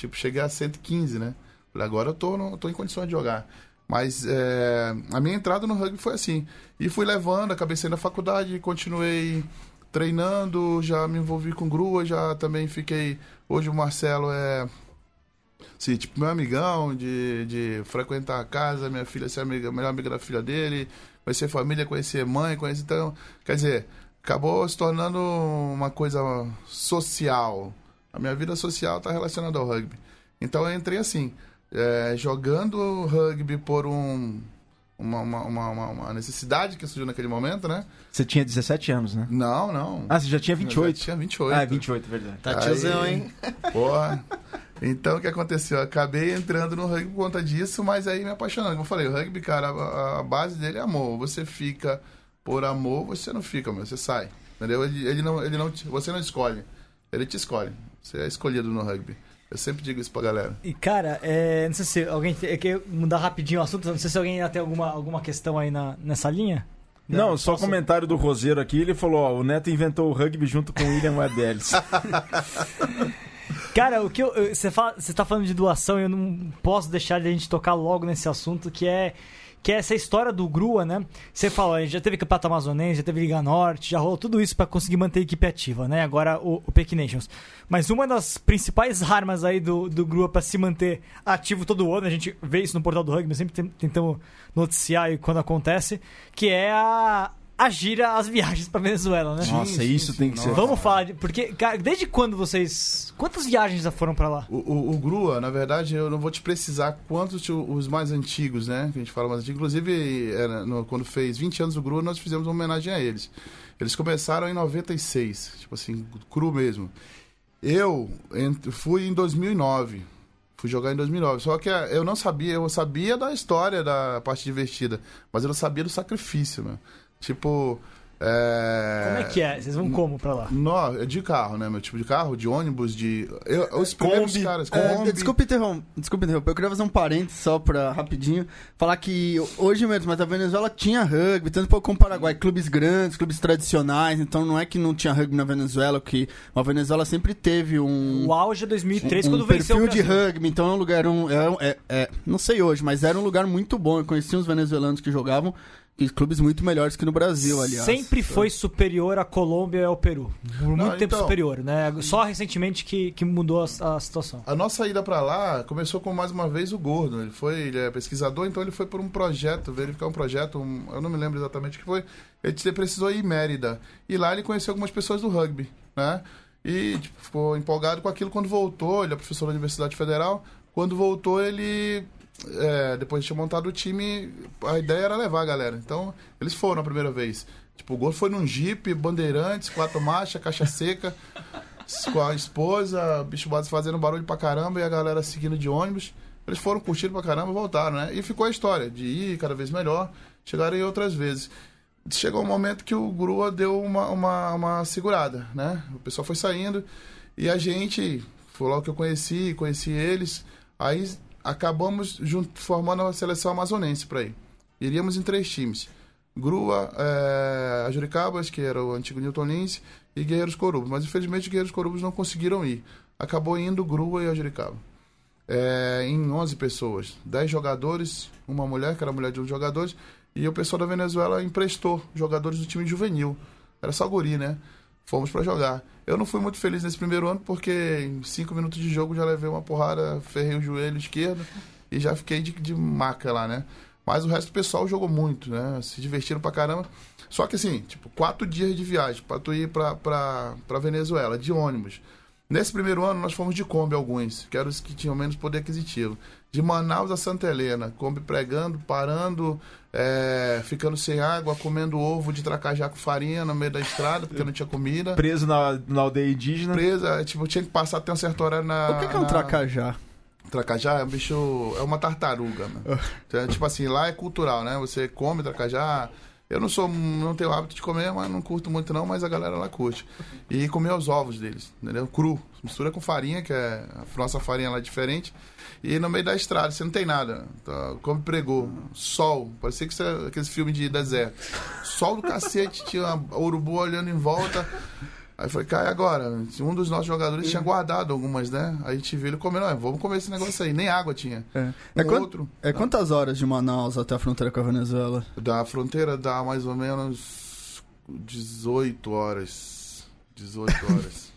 S5: Tipo, cheguei a 115, né? Falei, agora eu tô, no- tô em condições de jogar. Mas é, a minha entrada no rugby foi assim. E fui levando, acabei saindo da faculdade, continuei treinando, já me envolvi com grua, já também fiquei. Hoje o Marcelo é. Sim, tipo, meu amigão, de, de frequentar a casa, minha filha ser amiga, melhor amiga da filha dele, conhecer família, conhecer mãe, conhecer. Então, quer dizer, acabou se tornando uma coisa social. A minha vida social está relacionada ao rugby. Então eu entrei assim, é, jogando rugby por um, uma, uma, uma, uma- necessidade que surgiu naquele momento, né?
S1: Você tinha 17 anos, né?
S5: Não, não.
S1: Ah, você já tinha
S5: Eu já
S1: 28.
S5: tinha 28.
S1: Ah, é 28, verdade.
S4: Tá tiozão, hein?
S5: Porra. Então o que aconteceu? Eu acabei entrando no rugby por conta disso, mas aí me apaixonando. Como eu falei, o rugby, cara, a, a base dele é amor. Você fica por amor, você não fica, meu, você sai. Entendeu? Ele, ele não, ele não, te- você não escolhe. Ele te escolhe. Você é escolhido no rugby. Eu sempre digo isso pra galera.
S2: E cara, é, não sei se alguém tem, quer mudar rapidinho o assunto, não sei se alguém ainda tem alguma, alguma questão aí na, nessa linha.
S1: Não, só
S2: posso-
S1: comentário do Roseiro aqui. Ele falou: ó, o Neto inventou o rugby junto com o William Ellis.
S2: Cara, o que eu, eu- você fala, você tá falando de doação e eu não posso deixar de a gente tocar logo nesse assunto que é que é essa história do Grua, né? Você fala, já teve Campeonato Amazonense, já teve Liga Norte, já rolou tudo isso pra conseguir manter a equipe ativa, né? Agora o, o Peak Nations. Mas uma das principais armas aí do, do Grua pra se manter ativo todo ano, a gente vê isso no portal do rugby, sempre tentamos noticiar quando acontece, que é a, a gira, as viagens pra Venezuela, né?
S1: Nossa,
S5: sim,
S1: isso
S5: sim,
S1: tem que
S5: nossa.
S1: ser.
S2: Vamos falar, de, porque, cara, desde quando vocês. Quantas viagens já foram pra lá?
S5: O, o, o Grua, na verdade, eu não vou te precisar quantos os mais antigos, né? Que a gente fala mais antigos. Inclusive, era no- quando fez 20 anos do Grua, nós fizemos uma homenagem a eles. Eles começaram em 96, tipo assim, cru mesmo. Eu ent- fui em 2009. Fui jogar em 2009. Só que eh, eu não sabia, eu sabia da história da parte divertida, mas eu não sabia do sacrifício, meu. Tipo. É...
S2: Como é que é? Vocês vão como pra lá?
S5: Nó, é de carro, né? Meu tipo de carro, de ônibus, de. Eu, os primeiros
S1: Kombi.
S5: caras,
S3: É,
S5: Kombi.
S3: desculpa, interromper, desculpa interromper, eu queria fazer um parênteses só pra rapidinho. Falar que hoje mesmo, mas a Venezuela tinha rugby, tanto pouco como o Paraguai, clubes grandes, clubes tradicionais, então não é que não tinha rugby na Venezuela, que a Venezuela sempre teve um.
S2: O auge é 2003,
S3: um
S2: quando venceu
S3: perfil
S2: o
S3: de rugby, então é um lugar, um, é, um- é- é- não sei hoje, mas era um lugar muito bom. Eu conheci uns venezuelanos que jogavam e clubes muito melhores que no Brasil, aliás.
S2: Sempre foi superior à Colômbia e ao Peru. Por muito
S5: Não,
S2: tempo
S5: então-
S2: superior, né? Só recentemente que, que mudou a, a situação.
S5: A nossa ida pra lá começou com mais uma vez o Gordo. Ele foi, ele é pesquisador, então ele foi por um projeto, verificar um projeto, um- eu não me lembro exatamente o que foi. Ele precisou ir em Mérida. E lá ele conheceu algumas pessoas do rugby, né? E tipo, ficou empolgado com aquilo quando voltou. Ele é professor da Universidade Federal. Quando voltou, ele. É, depois de ter montado o time, a ideia era levar a galera. Então, eles foram a primeira vez. Tipo, o Gordo foi num Jeep, bandeirantes, quatro marchas, caixa seca com a esposa, bicho base fazendo barulho pra caramba e a galera seguindo de ônibus. Eles foram curtindo pra caramba e voltaram, né? E ficou a história de ir cada vez melhor, chegaram aí outras vezes. Chegou um momento que o Grua deu uma, uma, uma segurada, né? O pessoal foi saindo e a gente, foi logo que eu conheci, conheci eles, aí acabamos junto, formando a seleção amazonense pra ir. Iríamos em três times. Grua, é, Ajuricabas, que era o antigo Newton Lins, e Guerreiros Corubos. Mas infelizmente Guerreiros Corubos não conseguiram ir. Acabou indo Grua e Ajuricaba. É, em 11 pessoas. 10 jogadores, uma mulher, que era a mulher de um dos jogadores, e o pessoal da Venezuela emprestou jogadores do time juvenil. Era só guri, né? Fomos pra jogar. Eu não fui muito feliz nesse primeiro ano porque em 5 minutos de jogo já levei uma porrada, ferrei o joelho esquerdo e já fiquei de, de maca lá, né? Mas o resto do pessoal jogou muito, né? Se divertiram pra caramba. Só que assim, tipo, quatro dias de viagem pra tu ir pra, pra, pra Venezuela, de ônibus. Nesse primeiro ano, nós fomos de Kombi alguns, que eram os que tinham menos poder aquisitivo. De Manaus a Santa Helena, Kombi pregando, parando, é, ficando sem água, comendo ovo de tracajá com farinha no meio da estrada, porque não tinha comida.
S1: Preso na, na aldeia indígena.
S5: Presa, tipo, tinha que passar até um certo horário na.
S3: O que, que é um
S5: na-
S3: tracajá?
S5: Tracajá é um bicho. É uma tartaruga, mano. Então, tipo assim, lá é cultural, né? Você come tracajá. Eu não sou. não tenho hábito de comer, mas não curto muito não, mas a galera lá curte. E comer os ovos deles, entendeu? Cru. Mistura com farinha, que é. A nossa farinha lá é diferente. E no meio da estrada, você não tem nada. Tá, Come pregou. Sol. Parecia que isso é aqueles filmes de deserto. Sol do cacete, tinha uma urubu olhando em volta. Aí eu falei, cara, e agora? Um dos nossos jogadores tinha guardado algumas, né? Aí a gente viu ele comendo, "Ah, vamos comer esse negócio aí. Nem água tinha.
S3: É,
S5: Um
S3: é, quan-
S5: outro.
S3: é quantas horas de Manaus até a fronteira com a Venezuela?
S5: Da fronteira dá mais ou menos 18 horas. 18 horas.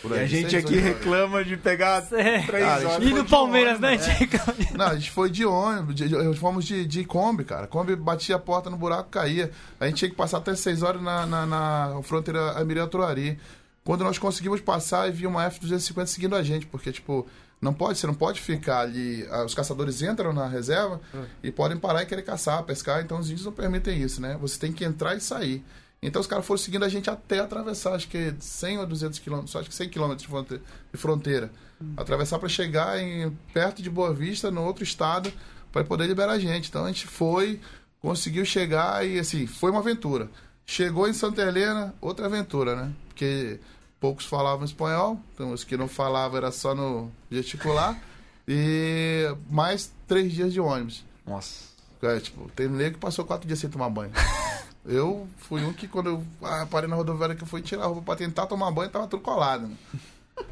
S5: Por
S1: E
S5: aí,
S1: a gente
S5: 16,
S1: aqui
S5: 18 horas.
S1: reclama de pegar
S2: É.
S1: três
S5: a gente
S1: horas.
S2: E no Palmeiras, né?
S5: ônibus, é.
S2: Diego?
S5: Não, a gente foi de ônibus, de, de- fomos de, de Kombi, cara. Kombi batia a porta no buraco, caía. A gente tinha que passar até 6 horas na, na, na fronteira Amiriatuari. Quando nós conseguimos passar, e vi uma F-250 seguindo a gente, porque, tipo, não pode, você não pode ficar ali. ah, Os caçadores entram na reserva e podem parar e querer caçar, pescar, então os índios não permitem isso, né? Você tem que entrar e sair. Então os caras foram seguindo a gente até atravessar, acho que 100 ou 200 quilômetros, acho que 100 quilômetros de fronte- de fronteira. Atravessar para chegar em, perto de Boa Vista, no outro estado, para poder liberar a gente. Então a gente foi, conseguiu chegar e assim, foi uma aventura. Chegou em Santa Helena, outra aventura, né? Porque poucos falavam espanhol, então os que não falavam era só no gesticular. E mais três dias de ônibus.
S1: Nossa.
S5: É, tipo, tem nego que passou quatro dias sem tomar banho. Eu fui um que quando eu ah, parei na rodoviária que eu fui tirar a roupa pra tentar tomar banho, tava tudo colado.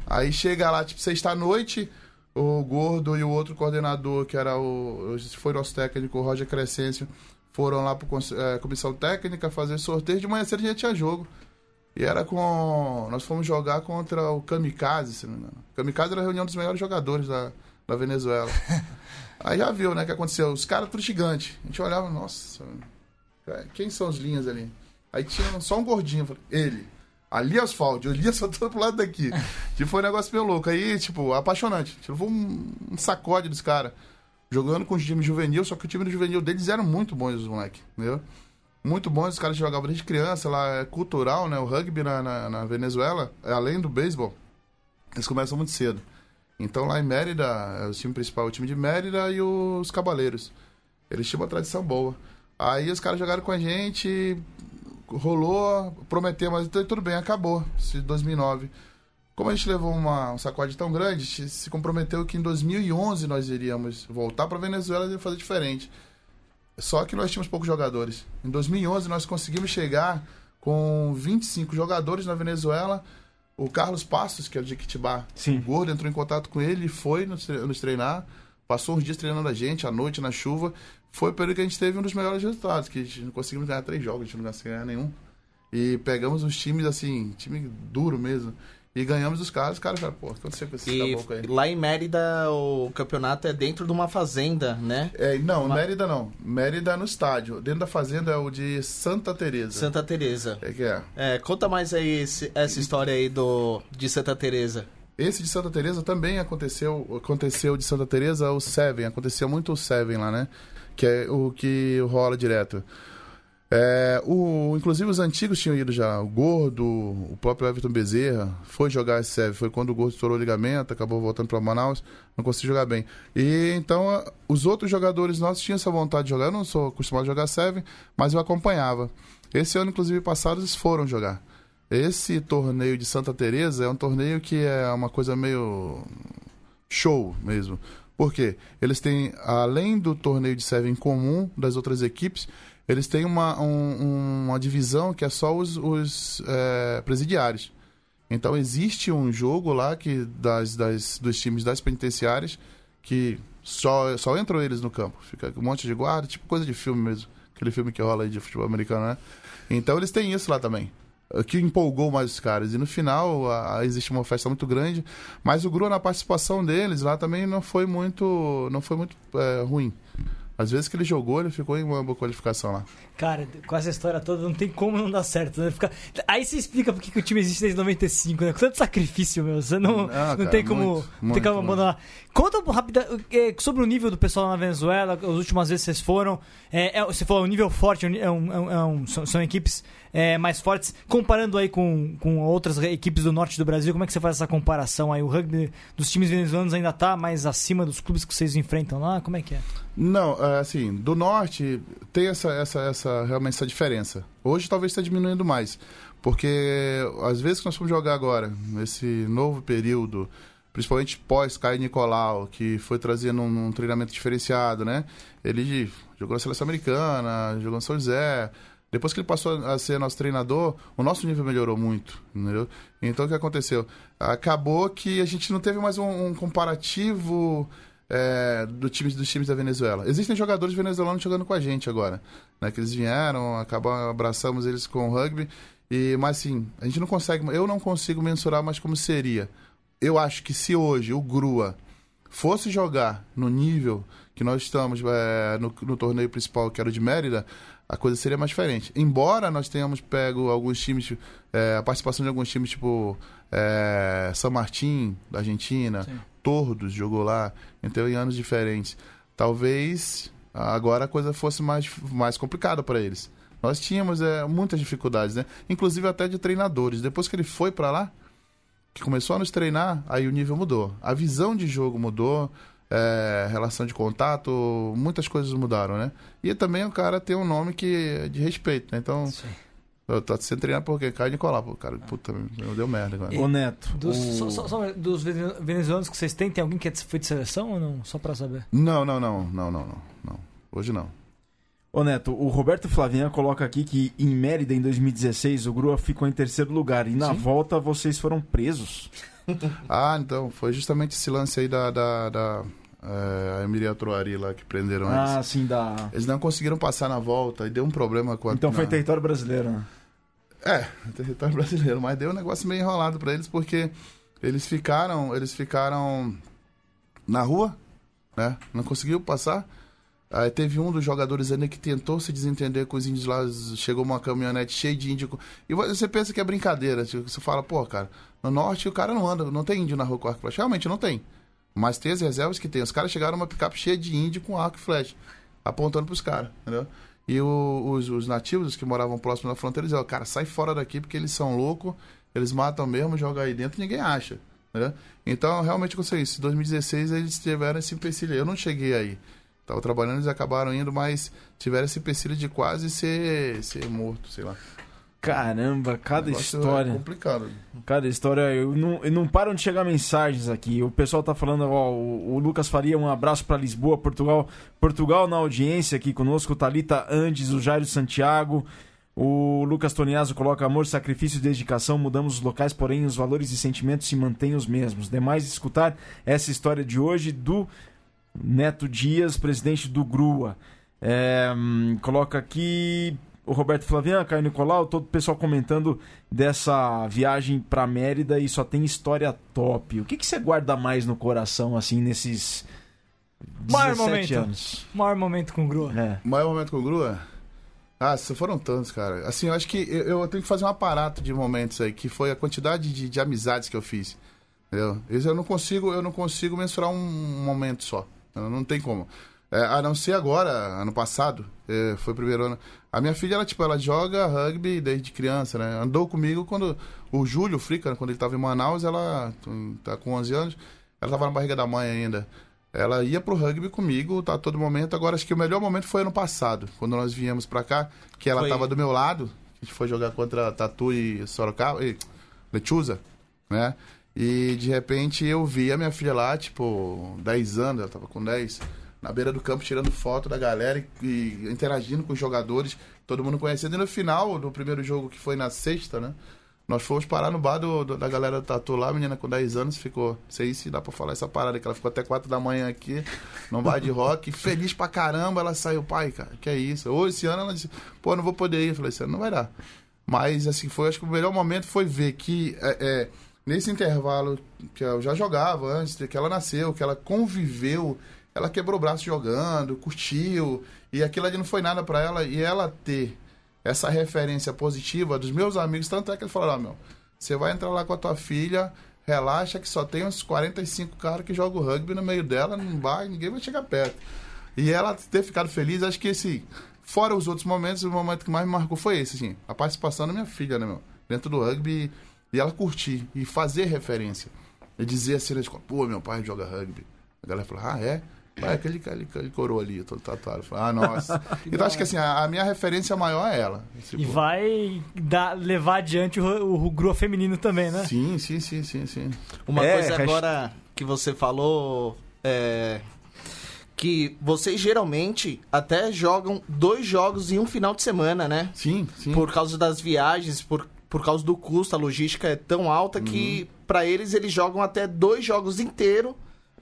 S5: Aí chega lá, tipo, sexta-noite, o Gordo e o outro coordenador, que era o. Foi nosso técnico, o Roger Crescêncio, foram lá pra cons- eh, comissão técnica fazer sorteio. De manhã cedo já tinha jogo. E era com. Nós fomos jogar contra o Kamikaze, se não me engano. Kamikaze era a reunião dos melhores jogadores da, da Venezuela. Aí já viu, né, o que aconteceu. Os caras tudo gigante. A gente olhava, nossa, quem são os linhas ali? Aí tinha só um gordinho. Falei, ele. Ali é asfalto, eu lia só todo pro lado daqui. tipo, foi um negócio meio louco. Aí, tipo, apaixonante. Levou um, um sacode dos caras. Jogando com os times juvenil, só que o time do juvenil deles eram muito bons, os moleques, entendeu? Muito bons, os caras jogavam desde criança, lá é cultural, né? O rugby na, na, na Venezuela, é além do beisebol, eles começam muito cedo. Então lá em Mérida, o time principal é o time de Mérida e os Cabaleiros. Eles tinham uma tradição boa. Aí os caras jogaram com a gente, rolou, prometeu, mas então, tudo bem, acabou. Esse 2009. Como a gente levou uma, um sacode tão grande, a gente se comprometeu que em 2011 nós iríamos voltar para Venezuela e fazer diferente. Só que nós tínhamos poucos jogadores. Em 2011 nós conseguimos chegar com 25 jogadores na Venezuela. O Carlos Passos, que é de Jequitibá,
S1: Sim.
S5: o gordo, entrou em contato com ele e foi nos treinar. Passou uns dias treinando a gente, à noite, na chuva. Foi o período que a gente teve um dos melhores resultados, que a gente não conseguimos ganhar três jogos, a gente não conseguiu ganhar nenhum. E pegamos os times, assim, time duro mesmo. E ganhamos os caras, os caras falaram, pô, o que aconteceu com esse
S4: E
S5: caboclo aí?
S4: lá em Mérida o campeonato é dentro de uma fazenda, né?
S5: É, não, Mérida não. Mérida é no estádio. Dentro da fazenda é o de Santa Teresa.
S4: Santa Teresa.
S5: É que é.
S4: É, conta mais aí esse- essa história aí do de Santa Teresa.
S5: Esse de Santa Teresa também aconteceu, aconteceu de Santa Teresa o Seven, aconteceu muito o Seven lá, né? Que é o que rola direto. É, o, inclusive os antigos tinham ido já, o Gordo, o próprio Everton Bezerra, foi jogar esse Seven, foi quando o Gordo estourou o ligamento, acabou voltando para Manaus, não conseguiu jogar bem. E então a- os outros jogadores nossos tinham essa vontade de jogar, eu não sou acostumado a jogar Seven, mas eu acompanhava. Esse ano, inclusive, passado, eles foram jogar. Esse torneio de Santa Teresa é um torneio que é uma coisa meio show mesmo. Por quê? Eles têm, além do torneio de Seven comum das outras equipes, eles têm uma, um- uma divisão que é só os, os, é, presidiários. Então existe um jogo lá que das, das, dos times das penitenciárias que só, só entram eles no campo. Fica um monte de guarda, tipo coisa de filme mesmo. Aquele filme que rola aí de futebol americano, né? Então eles têm isso lá também. O que empolgou mais os caras. E no final a- a- existe uma festa muito grande. Mas o Grua, na participação deles lá também não foi muito, não foi muito é, ruim. Às vezes que ele jogou, ele ficou em uma boa qualificação lá.
S2: Cara, com essa história toda, não tem como não dar certo, né? Fica... Aí você explica por que o time existe desde 95, né? Com tanto sacrifício, meu. Você não,
S5: Ah,
S2: não
S5: cara,
S2: tem como,
S5: muito,
S2: não tem como
S5: muito.
S2: Conta um rapida, é, sobre o nível do pessoal na Venezuela, as últimas vezes vocês foram. É, é, você falou, um nível forte, é um- é um- é é são, são equipes é, mais fortes. Comparando aí com, com outras equipes do norte do Brasil, como é que você faz essa comparação aí? O rugby dos times venezuelanos ainda tá mais acima dos clubes que vocês enfrentam lá? Como é que é?
S5: Não, é, assim, do norte tem essa, essa, essa realmente essa diferença. Hoje talvez está diminuindo mais, porque às vezes que nós fomos jogar agora, nesse novo período, principalmente pós Caio Nicolau, que foi trazendo um, um treinamento diferenciado, né? Ele jogou na seleção americana, jogou no São José. Depois que ele passou a ser nosso treinador, o nosso nível melhorou muito, entendeu? Então o que aconteceu? Acabou que a gente não teve mais um, um comparativo é, do time, dos times da Venezuela. Existem jogadores venezuelanos jogando com a gente agora, né? Que eles vieram, acabamos, abraçamos eles com o rugby. E, mas assim, a gente não consegue, eu não consigo mensurar mais como seria. Eu acho que se hoje o Grua fosse jogar no nível que nós estamos é, no, no torneio principal, que era o de Mérida, a coisa seria mais diferente. Embora nós tenhamos pego alguns times, é, a participação de alguns times tipo é, San Martín, da Argentina,
S2: Sim.
S5: Tordos jogou lá, então em anos diferentes. Talvez agora a coisa fosse mais, mais complicada para eles. Nós tínhamos é, muitas dificuldades, né? Inclusive até de treinadores. Depois que ele foi para lá, que começou a nos treinar, aí o nível mudou. A visão de jogo mudou, é, relação de contato, muitas coisas mudaram, né? E também o cara tem um nome que é de respeito, né? Então, eu tô sendo treinado porque Caio Nicolau, pô, cara, puta, meu, deu merda agora.
S1: Ô Neto,
S2: Dos,
S1: o-
S2: só- só- só dos vene- venezuelanos que vocês têm, tem alguém que é foi de seleção ou não? Só pra saber.
S5: Não, não, não, não, não, não, não. Hoje não.
S1: Ô Neto, o Roberto Flavinha coloca aqui que em Mérida, em 2016, o Grua ficou em terceiro lugar. E na
S5: Sim.
S1: volta vocês foram presos.
S5: Ah, então, foi justamente esse lance aí da, da, da é, Emilia Troari lá que prenderam
S1: Ah,
S5: eles.
S1: sim, da.
S5: Eles não conseguiram passar na volta e deu um problema com a
S1: Então foi
S5: na-
S1: território brasileiro, né?
S5: É, território brasileiro, mas deu um negócio meio enrolado pra eles porque eles ficaram, eles ficaram na rua, né? Não conseguiu passar. Aí teve um dos jogadores ainda que tentou se desentender com os índios lá, chegou uma caminhonete cheia de índio. E você pensa que é brincadeira, tipo, você fala, pô, cara, no norte o cara não anda, não tem índio na rua com arco e flecha. Realmente não tem. Mas tem as reservas que tem. Os caras chegaram numa picape cheia de índio com arco e flecha, apontando pros caras, entendeu? E o- os, os nativos, os que moravam próximo da fronteira, diziam, cara, sai fora daqui porque eles são loucos, eles matam mesmo, jogam aí dentro e ninguém acha. Entendeu? Então, realmente aconteceu isso. Em 2016 eles tiveram esse empecilho. Eu não cheguei aí. Tava trabalhando, eles acabaram indo, mas tiveram esse empecilho de quase ser, ser morto, sei lá.
S1: Caramba, cada
S5: negócio
S1: história.
S5: É complicado.
S1: Cada história, eu não, eu não param de chegar mensagens aqui. O pessoal tá falando, ó, o, o Lucas Faria, um abraço para Lisboa, Portugal. Portugal na audiência aqui conosco, Talita Andes, o Jairo Santiago. O Lucas Toniaso coloca amor, sacrifício e dedicação, mudamos os locais, porém os valores e sentimentos se mantêm os mesmos. Demais escutar essa história de hoje do Neto Dias, presidente do GRUA. É, hum, coloca aqui o Roberto Flavian, Caio Nicolau, todo o pessoal comentando dessa viagem para Mérida e só tem história top. O que, que você guarda mais no coração, assim, nesses
S2: Maior
S1: 17
S2: momento.
S1: anos?
S2: Maior momento com o Grua.
S1: É.
S5: Maior momento com o Grua? Ah, se foram tantos, cara. Assim, eu acho que eu, eu tenho que fazer um aparato de momentos aí, que foi a quantidade de, de amizades que eu fiz. Entendeu? Isso eu não consigo, eu não consigo mensurar um momento só. Não, não tem como. É, a não ser agora, ano passado, é, foi o primeiro ano. A minha filha, ela, tipo, ela joga rugby desde criança, né? Andou comigo quando o Júlio Frica, quando ele tava em Manaus, ela tá com 11 anos, ela tava na barriga da mãe ainda. Ela ia pro rugby comigo, tá a todo momento. Agora, acho que o melhor momento foi ano passado, quando nós viemos pra cá, que ela
S4: Foi-
S5: tava do meu lado. A gente foi jogar contra Tatu e Sorocaba, e Lechuza, né? E de repente eu vi a minha filha lá, tipo, 10 anos, ela tava com 10, na beira do campo tirando foto da galera e, e interagindo com os jogadores, todo mundo conhecendo. E no final do primeiro jogo, que foi na sexta, né? Nós fomos parar no bar do, do- da galera do Tatu lá, a menina com 10 anos ficou, não sei se dá pra falar essa parada, que ela ficou até 4 da manhã aqui, num bar de rock, feliz pra caramba, ela saiu, pai, cara, que é isso? Ou esse ano ela disse, pô, não vou poder ir. Eu falei, esse ano não vai dar. Mas, assim, foi, acho que o melhor momento foi ver que é, é, nesse intervalo que eu já jogava antes que ela nasceu, que ela conviveu, ela quebrou o braço jogando, curtiu, e aquilo ali não foi nada pra ela, e ela ter essa referência positiva dos meus amigos, tanto é que ele falou, ó, meu, você vai entrar lá com a tua filha, relaxa que só tem uns 45 caras que jogam rugby no meio dela, não vai, ninguém vai chegar perto. E ela ter ficado feliz, acho que esse, fora os outros momentos, o momento que mais me marcou foi esse, assim, a participação da minha filha, né, meu, dentro do rugby, e ela curtir, e fazer referência. E dizer assim na escola, pô, meu pai joga rugby. A galera falou, ah, é? Pai, aquele, aquele, aquele coroa ali, todo tatuado. Falei, ah, nossa. então acho que assim, a, a minha referência maior é ela. Tipo,
S2: E vai dar, levar adiante o, o Grua feminino também, né?
S5: Sim, sim, sim, sim, sim.
S4: Uma
S1: É,
S4: coisa agora que você falou é que vocês geralmente até jogam dois jogos em um final de semana, né?
S5: Sim, sim.
S4: Por causa das viagens, por, por causa do custo, a logística é tão alta que pra eles eles jogam até dois jogos inteiros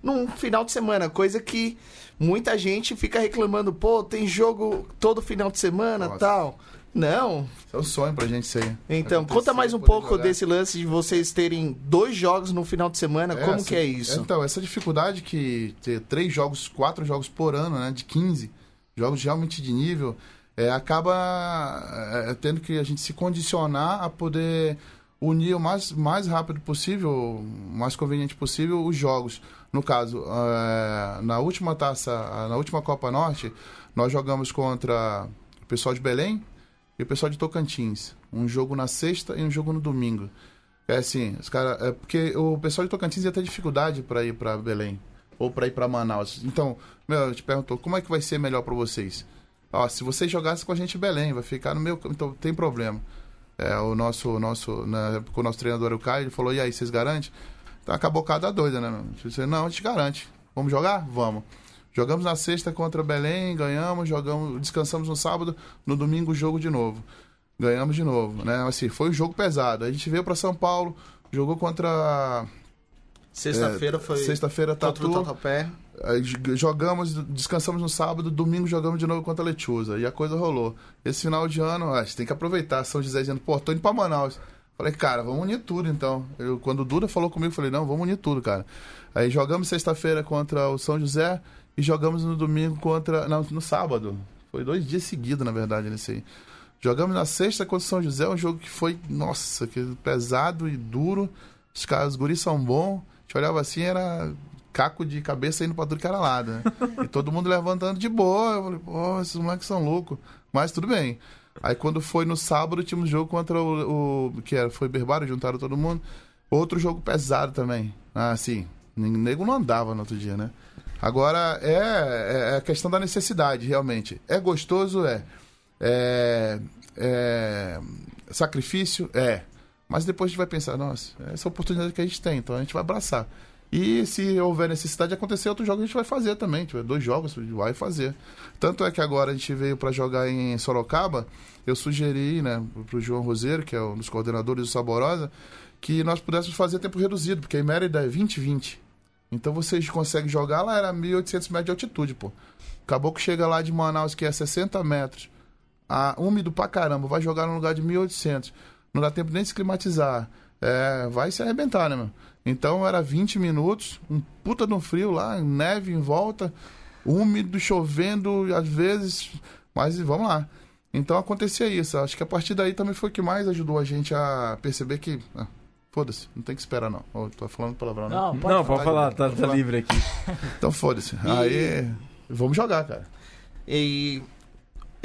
S4: num final de semana, coisa que muita gente fica reclamando, pô, tem jogo todo final de semana,
S5: Nossa.
S4: tal. Não.
S5: É um sonho pra gente isso aí.
S4: Então,
S5: Acontecer,
S4: conta mais um pouco
S5: jogar.
S4: desse lance de vocês terem dois jogos no final de semana, como
S5: essa-
S4: que é isso?
S5: Então, essa dificuldade que ter três jogos, quatro jogos por ano, né? De 15, jogos realmente de nível, é, acaba é, tendo que a gente se condicionar a poder unir o mais, mais rápido possível, o mais conveniente possível, os jogos. No caso, é, na última taça, na última Copa Norte, nós jogamos contra o pessoal de Belém e o pessoal de Tocantins. Um jogo na sexta e um jogo no domingo. É assim, os cara, é porque o pessoal de Tocantins ia ter dificuldade para ir para Belém ou para ir para Manaus. Então, meu, eu te perguntou, como é que vai ser melhor para vocês? Ó, se vocês jogassem com a gente em Belém, vai ficar no meu, então tem problema. É, o nosso, nosso, na época, o nosso treinador o Caio, ele falou: "E aí, vocês garantem?" Então acabou cada doida, né? meu? Eu disse, Não, a gente garante. Vamos jogar? Vamos. Jogamos na sexta contra Belém, ganhamos, jogamos, descansamos no sábado, no domingo jogo de novo. Ganhamos de novo, né? Assim, foi um jogo pesado. A gente veio para São Paulo, jogou contra
S4: Sexta-feira
S5: é,
S4: foi
S5: sexta-feira
S4: contra o
S5: Tatu.
S4: Tatuapé.
S5: Aí j- jogamos, descansamos no sábado, domingo jogamos de novo contra a Lechuza. E a coisa rolou. Esse final de ano, ah, a gente tem que aproveitar. São José dizendo, pô, tô indo pra Manaus. Falei, cara, vamos unir tudo então. Eu, quando o Duda falou comigo, eu falei, não, vamos unir tudo, cara. Aí jogamos sexta-feira contra o São José e jogamos no domingo contra. Não, no sábado. Foi dois dias seguidos, na verdade, nesse aí. Jogamos na sexta contra o São José, um jogo que foi, nossa, que pesado e duro. Os caras, os guris são bons. Gente olhava assim, era caco de cabeça indo pra tudo que era lado, né? E todo mundo levantando de boa. Eu falei, pô, esses moleques são loucos. Mas tudo bem. Aí quando foi no sábado, tínhamos jogo contra o. o que era, foi Berbário, juntaram todo mundo. Outro jogo pesado também. Ah, o nego não andava no outro dia, né? Agora, é, é a questão da necessidade, realmente. É gostoso? É. É, é. Sacrifício? É. Mas depois a gente vai pensar, nossa, essa é a oportunidade que a gente tem, então a gente vai abraçar. E se houver necessidade de acontecer outros jogos, a gente vai fazer também. Tiver dois jogos, a gente vai fazer. Tanto é que agora a gente veio para jogar em Sorocaba, eu sugeri, né, pro João Roseiro, que é um dos coordenadores do Saborosa, que nós pudéssemos fazer tempo reduzido, porque em Mérida é 20-20. Então vocês conseguem jogar lá, era 1.800 metros de altitude, pô. Acabou que chega lá de Manaus, que é 60 metros, a, úmido pra caramba, vai jogar num lugar de 1.800. Não dá tempo nem de se climatizar. É, vai se arrebentar, né, meu? Então era 20 minutos, um puta no frio lá, neve em volta, úmido, chovendo, às vezes, mas vamos lá. Então acontecia isso. Acho que a partir daí também foi o que mais ajudou a gente a perceber que. Ah, Foda-se, não tem que esperar não. Oh, tô falando palavrão, né?
S2: Não, pode
S1: Não,
S2: falar.
S1: pode falar, tá, tá livre aqui.
S5: Então foda-se. Aí. Vamos jogar, cara.
S4: E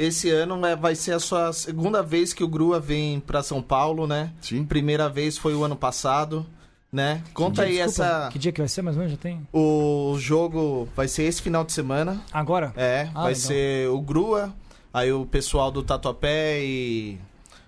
S4: esse ano né, vai ser a sua segunda vez que o Grua vem pra São Paulo, né?
S5: Sim.
S4: Primeira vez foi o ano passado, né? Conta aí
S2: Desculpa,
S4: essa.
S2: Que dia que vai ser, mais ou menos? Já tem?
S4: O jogo vai ser esse final de semana.
S2: Agora?
S4: É,
S2: Ah,
S4: vai
S2: legal.
S4: ser o Grua, aí o pessoal do Tatuapé e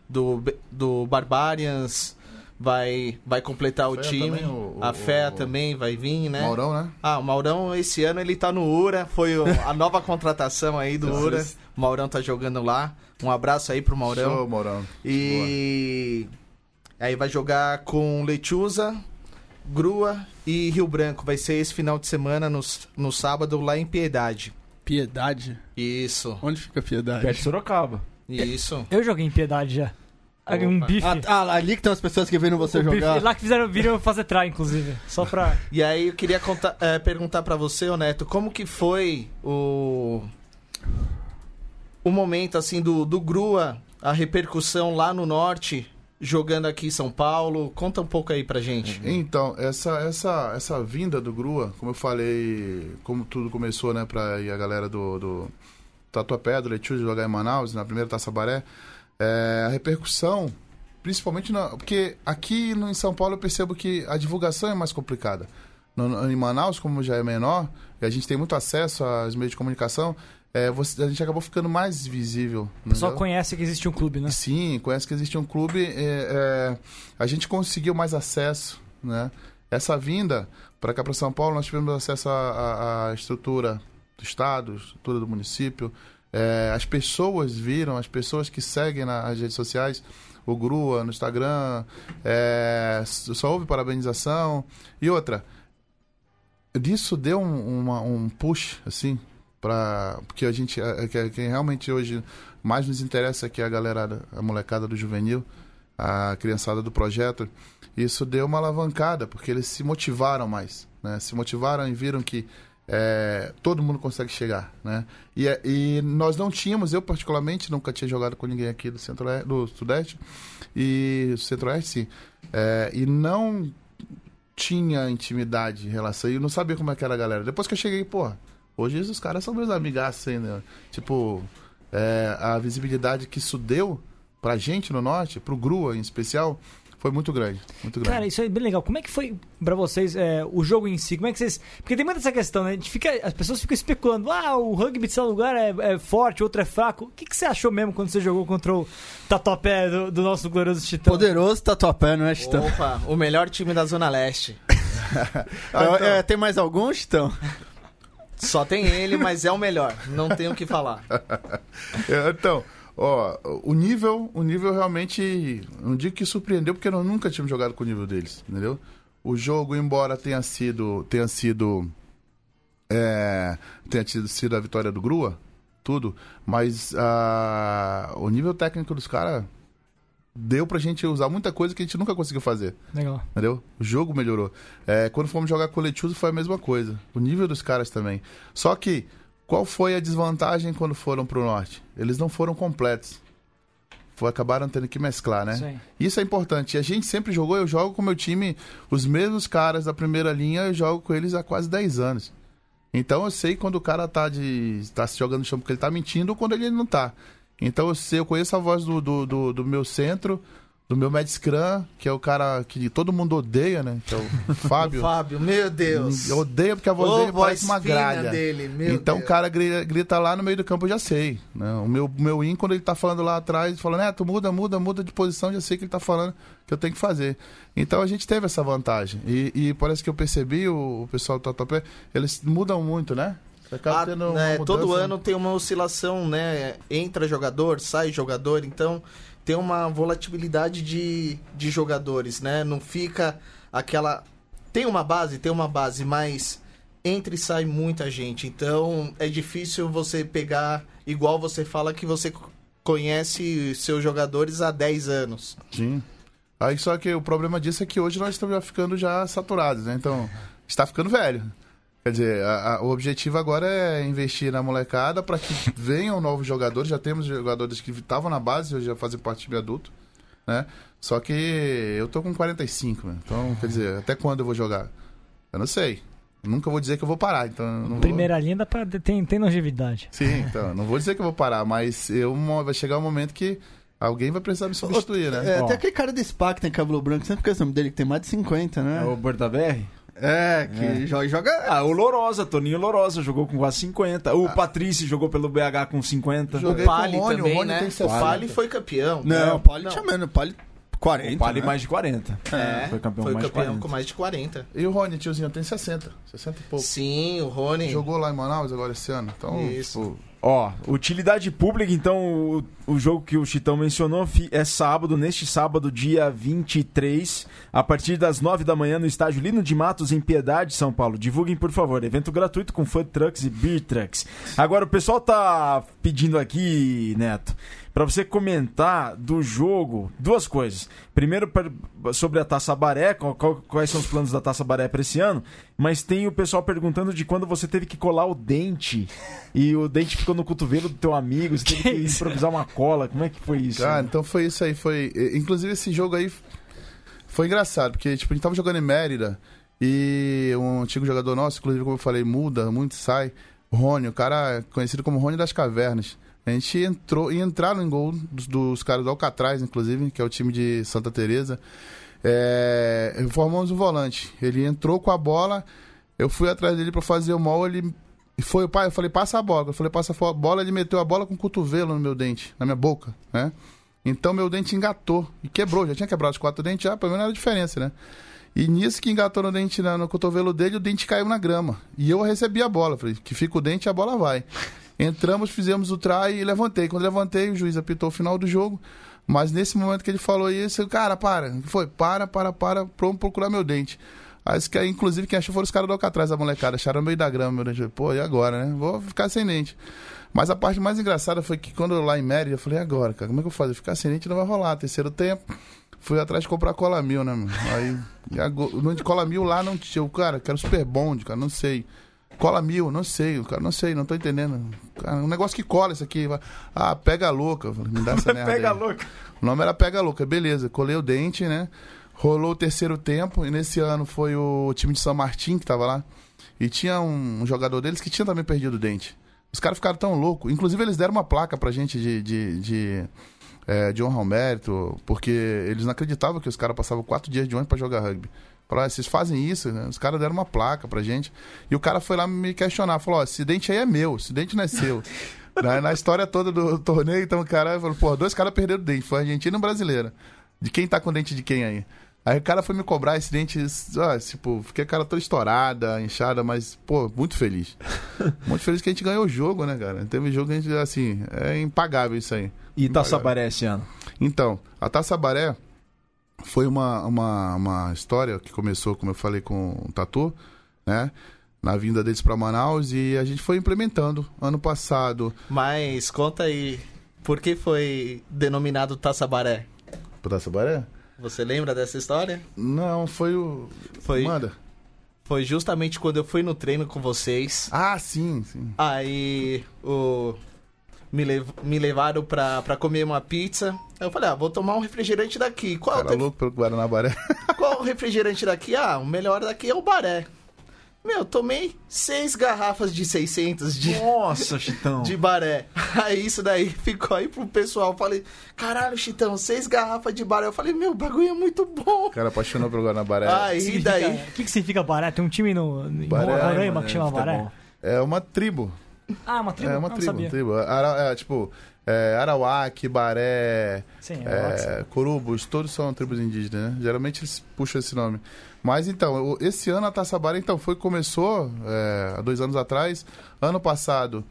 S4: do, do Barbarians vai, vai completar o
S5: Fé
S4: time.
S5: também, o-
S4: a Fé
S5: o-
S4: também vai vir, né?
S5: Maurão, né?
S4: Ah, o Maurão esse ano ele tá no URA, foi o- a nova contratação aí do. URA. O Maurão tá jogando lá. Um abraço aí pro Maurão.
S5: Show, Maurão.
S4: E aí vai jogar com Lechuza, Grua e Rio Branco. Vai ser esse final de semana no, no sábado lá em Piedade.
S3: Piedade?
S4: Isso,
S3: Onde fica Piedade?
S1: Perto de Sorocaba.
S4: isso.
S2: Eu joguei em Piedade já. Um bife.
S3: Ah, ah, lá ali que estão as pessoas que viram você
S2: o bife.
S3: jogar.
S2: Lá que fizeram, viram fazer try, inclusive. Só pra.
S4: E aí eu queria contar- eh, perguntar pra você, ô Neto, como que foi o o momento assim do, do Grua, a repercussão lá no norte, jogando aqui em São Paulo? Conta um pouco aí pra gente.
S5: Então, essa, essa, essa vinda do Grua, como eu falei, como tudo começou, né, pra ir a galera do, do Tatuapé, do Letiu jogar em Manaus, na primeira Taça Baré, é, a repercussão, principalmente na, porque aqui no, em São Paulo eu percebo que a divulgação é mais complicada. No, no- em Manaus, como já é menor, e a gente tem muito acesso aos meios de comunicação, é, você- a gente acabou ficando mais visível.
S2: Pessoal
S5: entendeu?
S2: conhece que existe um clube, né?
S5: Sim, conhece que existe um clube. é, é, a gente conseguiu mais acesso, né? Essa vinda para cá para São Paulo, nós tivemos acesso à estrutura do estado, estrutura do município. É, as pessoas viram, as pessoas que seguem nas redes sociais, o Grua no Instagram, é, só houve parabenização. E outra, disso deu um, uma- um push, assim, para porque a gente, é, que- quem realmente hoje mais nos interessa aqui é a galera, a molecada do juvenil, a criançada do projeto. Isso deu uma alavancada, porque eles se motivaram mais, né? Se motivaram e viram que é, todo mundo consegue chegar, né? E, é- e nós não tínhamos, eu particularmente nunca tinha jogado com ninguém aqui do centro do sudeste e centro-oeste, sim, É, e não tinha intimidade em relação e não sabia como é que era a galera. Depois que eu cheguei, porra, hoje os caras são meus amigaços ainda. Tipo, é, a visibilidade que isso deu pra gente no norte, pro Grua em especial, foi muito grande. Muito grande.
S2: Cara, isso é bem legal. Como é que foi pra vocês é, o jogo em si? Como é que vocês. Porque tem muita essa questão, né? A gente fica, as pessoas ficam especulando. Ah, o rugby de tal lugar é, é forte, outro é fraco. O que, que você achou mesmo quando você jogou contra o Tatuapé do, do nosso glorioso Titã?
S3: Poderoso Tatuapé, não é, Chitão?
S4: Opa, o melhor time da Zona Leste.
S5: Ah, então-
S3: É, tem mais algum, Chitão?
S4: Só tem ele, mas é o melhor. Não tem o que falar.
S5: É, Então, ó, o nível, o nível realmente, não digo que surpreendeu, porque nós nunca tínhamos jogado com o nível deles, entendeu? O jogo, embora tenha sido, tenha sido, é, tenha tido, sido a vitória do Grua, tudo, mas ah, o nível técnico dos caras deu pra gente usar muita coisa que a gente nunca conseguiu fazer.
S2: Legal.
S5: Entendeu? O jogo melhorou. É, quando fomos jogar com o Lechuzo foi a mesma coisa. O nível dos caras também. Só que, qual foi a desvantagem quando foram pro norte? Eles não foram completos. Foi, acabaram tendo que mesclar, né?
S2: Isso aí.
S5: Isso é importante. E a gente sempre jogou, eu jogo com o meu time, os mesmos caras da primeira linha, eu jogo com eles há quase 10 anos. Então eu sei quando o cara tá, de, tá se jogando no chão porque ele tá mentindo ou quando ele não tá. Então eu sei, eu conheço a voz do, do, do, do meu centro, do meu Mad Scrum, que é o cara que todo mundo odeia, né? Que é o Fábio.
S4: Fábio, meu Deus.
S5: Eu odeio porque a voz
S4: Ô,
S5: dele
S4: voz
S5: parece uma gralha.
S4: dele, meu
S5: então
S4: Deus.
S5: o cara grita, grita lá no meio do campo, eu já sei. Né? O meu, meu in, quando ele tá falando lá atrás, falando, né, tu muda, muda, muda de posição, já sei que ele tá falando que eu tenho que fazer. Então a gente teve essa vantagem. E, e parece que eu percebi, o, o pessoal do Tatuapé, eles mudam muito, né?
S4: Ah,
S5: tendo uma
S4: né, todo ano tem uma oscilação, né? Entra jogador, sai jogador, então tem uma volatilidade de, de jogadores, né? Não fica aquela. Tem uma base, tem uma base, mas entra e sai muita gente. Então é difícil você pegar, igual você fala que você conhece seus jogadores há 10 anos.
S5: Sim. Aí só que o problema disso é que hoje nós estamos já ficando já saturados, né? Então, está ficando velho. Quer dizer, a- a- o objetivo agora é investir na molecada para que venham novos jogadores. Já temos jogadores que estavam na base, hoje já fazem parte do time adulto, né? Só que eu tô com 45, né? Então, quer dizer, até quando eu vou jogar? Eu não sei. Nunca vou dizer que eu vou parar, então eu não vou...
S2: Primeira linha dá pra, tem, tem longevidade.
S5: Sim, então, não vou dizer que eu vou parar, mas eu, vai chegar um momento que alguém vai precisar me substituir, né?
S3: É, até aquele cara do SPA que tem cabelo branco, sempre esquece o nome dele, que tem mais de 50,
S1: É
S3: né?
S1: o Berta BR?
S3: É, que joga, joga.
S1: Ah, o Lorosa, Toninho Lorosa, jogou com quase 50. O Patrício jogou pelo BH com 50.
S5: Joguei
S4: o
S5: com
S4: Pali
S5: o Rony, o
S4: também,
S5: Rony
S4: né?
S5: tem
S4: O
S5: 60.
S4: Pali foi campeão.
S3: Não, o Pali tinha menos, o Pali 40.
S1: O Pali
S3: né?
S1: mais de 40.
S4: É,
S1: Foi campeão
S4: foi
S1: mais de
S4: campeão
S1: 40.
S4: com mais de 40.
S5: E o Rony, tiozinho, tem 60. 60 e pouco.
S4: Sim, o Rony.
S5: Jogou lá em Manaus agora esse ano. Então,
S4: Isso.
S5: tipo,
S1: Ó, utilidade pública, então, o, o jogo que o Chitão mencionou é sábado, neste sábado, dia 23, a partir das 9 da manhã, no estádio Lino de Matos, em Piedade, São Paulo. Divulguem, por favor. Evento gratuito com food trucks e beer trucks. Agora, o pessoal tá pedindo aqui, Neto, pra você comentar do jogo duas coisas. Primeiro, sobre a Taça Baré, quais são os planos da Taça Baré para esse ano, mas tem o pessoal perguntando de quando você teve que colar o dente e o dente ficou no cotovelo do teu amigo, você teve
S2: Que
S1: improvisar uma cola. Como é que foi isso?
S5: Cara, então foi isso aí. Foi... Inclusive, esse jogo aí foi engraçado, porque tipo, a gente tava jogando em Mérida e um antigo jogador nosso, inclusive, como eu falei, muda, muito sai. O Rony, o cara conhecido como Rony das Cavernas. A gente entrou e entraram em gol dos, dos caras do Alcatraz, inclusive, que é o time de Santa Teresa. É, formamos um volante. Ele entrou com a bola, eu fui atrás dele pra fazer o mol, ele foi o pai, eu falei, passa a bola. Eu falei, passa a bola, ele meteu a bola com o cotovelo no meu dente, na minha boca, né? Então meu dente engatou e quebrou. Já tinha quebrado os quatro dentes, já, pelo menos era a diferença, né? E nisso que engatou no dente, no cotovelo dele, o dente caiu na grama. E eu recebi a bola. Falei, que fica o dente, a bola vai. Entramos, fizemos o try e levantei. Quando levantei, o juiz apitou o final do jogo. Mas nesse momento que ele falou isso, eu, cara, para. Foi, para, para, para, vamos procurar meu dente. Aí, que, inclusive, quem achou foram os caras do Alcatraz, a molecada. Acharam meio da grama meu dente. Pô, e agora, né? Vou ficar sem dente. Mas a parte mais engraçada foi que quando eu lá em Mérida, eu falei, agora, cara, como é que eu faço? Ficar sem dente não vai rolar. Terceiro tempo, fui atrás de comprar cola mil, né, meu? Aí, agora, de cola mil lá não tinha. Eu, cara, quero super bond, cara, não sei. Cola mil, não sei, cara, não sei, não tô entendendo. Cara, um negócio que cola isso aqui. Ah, pega louca. Me dá essa merda.
S1: Pega
S5: aí.
S1: louca.
S5: O nome era Pega Louca, beleza. Colei o dente, né? Rolou o terceiro tempo, e nesse ano foi o time de São Martin que tava lá. E tinha um, um jogador deles que tinha também perdido o dente. Os caras ficaram tão loucos. Inclusive, eles deram uma placa pra gente de, de, de, é, de honra ao mérito, porque eles não acreditavam que os caras passavam quatro dias de ônibus pra jogar rugby. Falaram, "Ah, vocês fazem isso, né? Os caras deram uma placa pra gente. E o cara foi lá me questionar. Falou, ó, esse dente aí é meu, esse dente não é seu. na, na história toda do torneio, então o cara falou, pô, dois caras perderam o dente. Foi argentino e brasileiro. De quem tá com o dente de quem aí? Aí o cara foi me cobrar esse dente, ó, tipo, fiquei a cara toda estourada, inchada, mas, pô, muito feliz. Muito feliz que a gente ganhou o jogo, né, cara? Teve jogo que a gente, assim, é impagável isso aí.
S1: E Taça Baré esse ano?
S5: Então, a Taça Baré foi uma, uma, uma história que começou, como eu falei, com o Tatu, né? Na vinda deles para Manaus e a gente foi implementando. Ano passado,
S4: Mas conta aí, por que foi denominado Taça Baré?
S5: Pra Taça Baré?
S4: Você lembra dessa história?
S5: Não, foi o.
S4: Foi,
S5: Manda.
S4: foi justamente quando eu fui no treino com vocês.
S5: Ah, sim, sim.
S4: Aí o me, lev me levaram pra, pra comer uma pizza. Aí eu falei, ah, vou tomar um refrigerante daqui. Qual,
S5: Cara louco pelo Guaraná Baré.
S4: qual o refrigerante daqui? Ah, o melhor daqui é o Baré. Meu, tomei seis garrafas de 600 de,
S1: Nossa, Chitão.
S4: de baré. Aí isso daí ficou aí pro pessoal. Falei, caralho, Chitão, seis garrafas de baré. Eu falei, meu, o bagulho é muito bom.
S5: O cara apaixonou pelo Guanabara.
S4: Aí
S2: Significa-
S4: daí.
S2: O que, que significa Baré? Tem um time no, em
S5: Baré,
S2: Roraima
S1: mano,
S2: que chama Baré?
S5: É uma tribo.
S2: Ah, uma tribo?
S5: É uma
S2: Não
S5: tribo, tribo. Ara, é, tipo, é, Arawak, Baré,
S2: Sim, é,
S5: é, Corubos, todos são tribos indígenas, né? Geralmente eles puxam esse nome. Mas então, esse ano a Taça Baré então, foi, começou é, há dois anos atrás. Ano passado,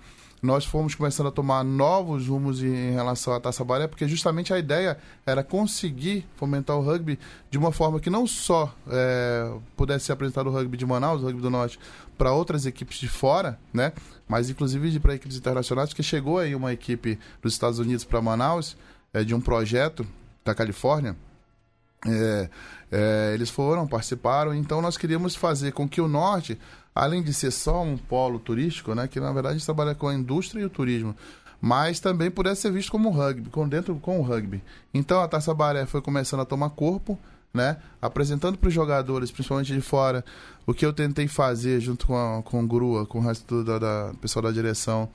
S5: nós fomos começando a tomar novos rumos em, relação à Taça Baré, porque justamente a ideia era conseguir fomentar o rugby de uma forma que não só é, pudesse ser apresentado o rugby de Manaus, o rugby do Norte, para outras equipes de fora, né? Mas inclusive para equipes internacionais, porque chegou aí uma equipe dos Estados Unidos para Manaus, é, de um projeto da Califórnia. É, é, eles foram, participaram, então nós queríamos fazer com que o norte, além de ser só um polo turístico, né, que na verdade a gente trabalha com a indústria e o turismo, mas também pudesse ser visto como um rugby, com dentro com o rugby. Então a Taça Baré foi começando a tomar corpo, né, apresentando para os jogadores, principalmente de fora, o que eu tentei fazer junto com, a, com o Grua, com o resto da, da pessoal da direção,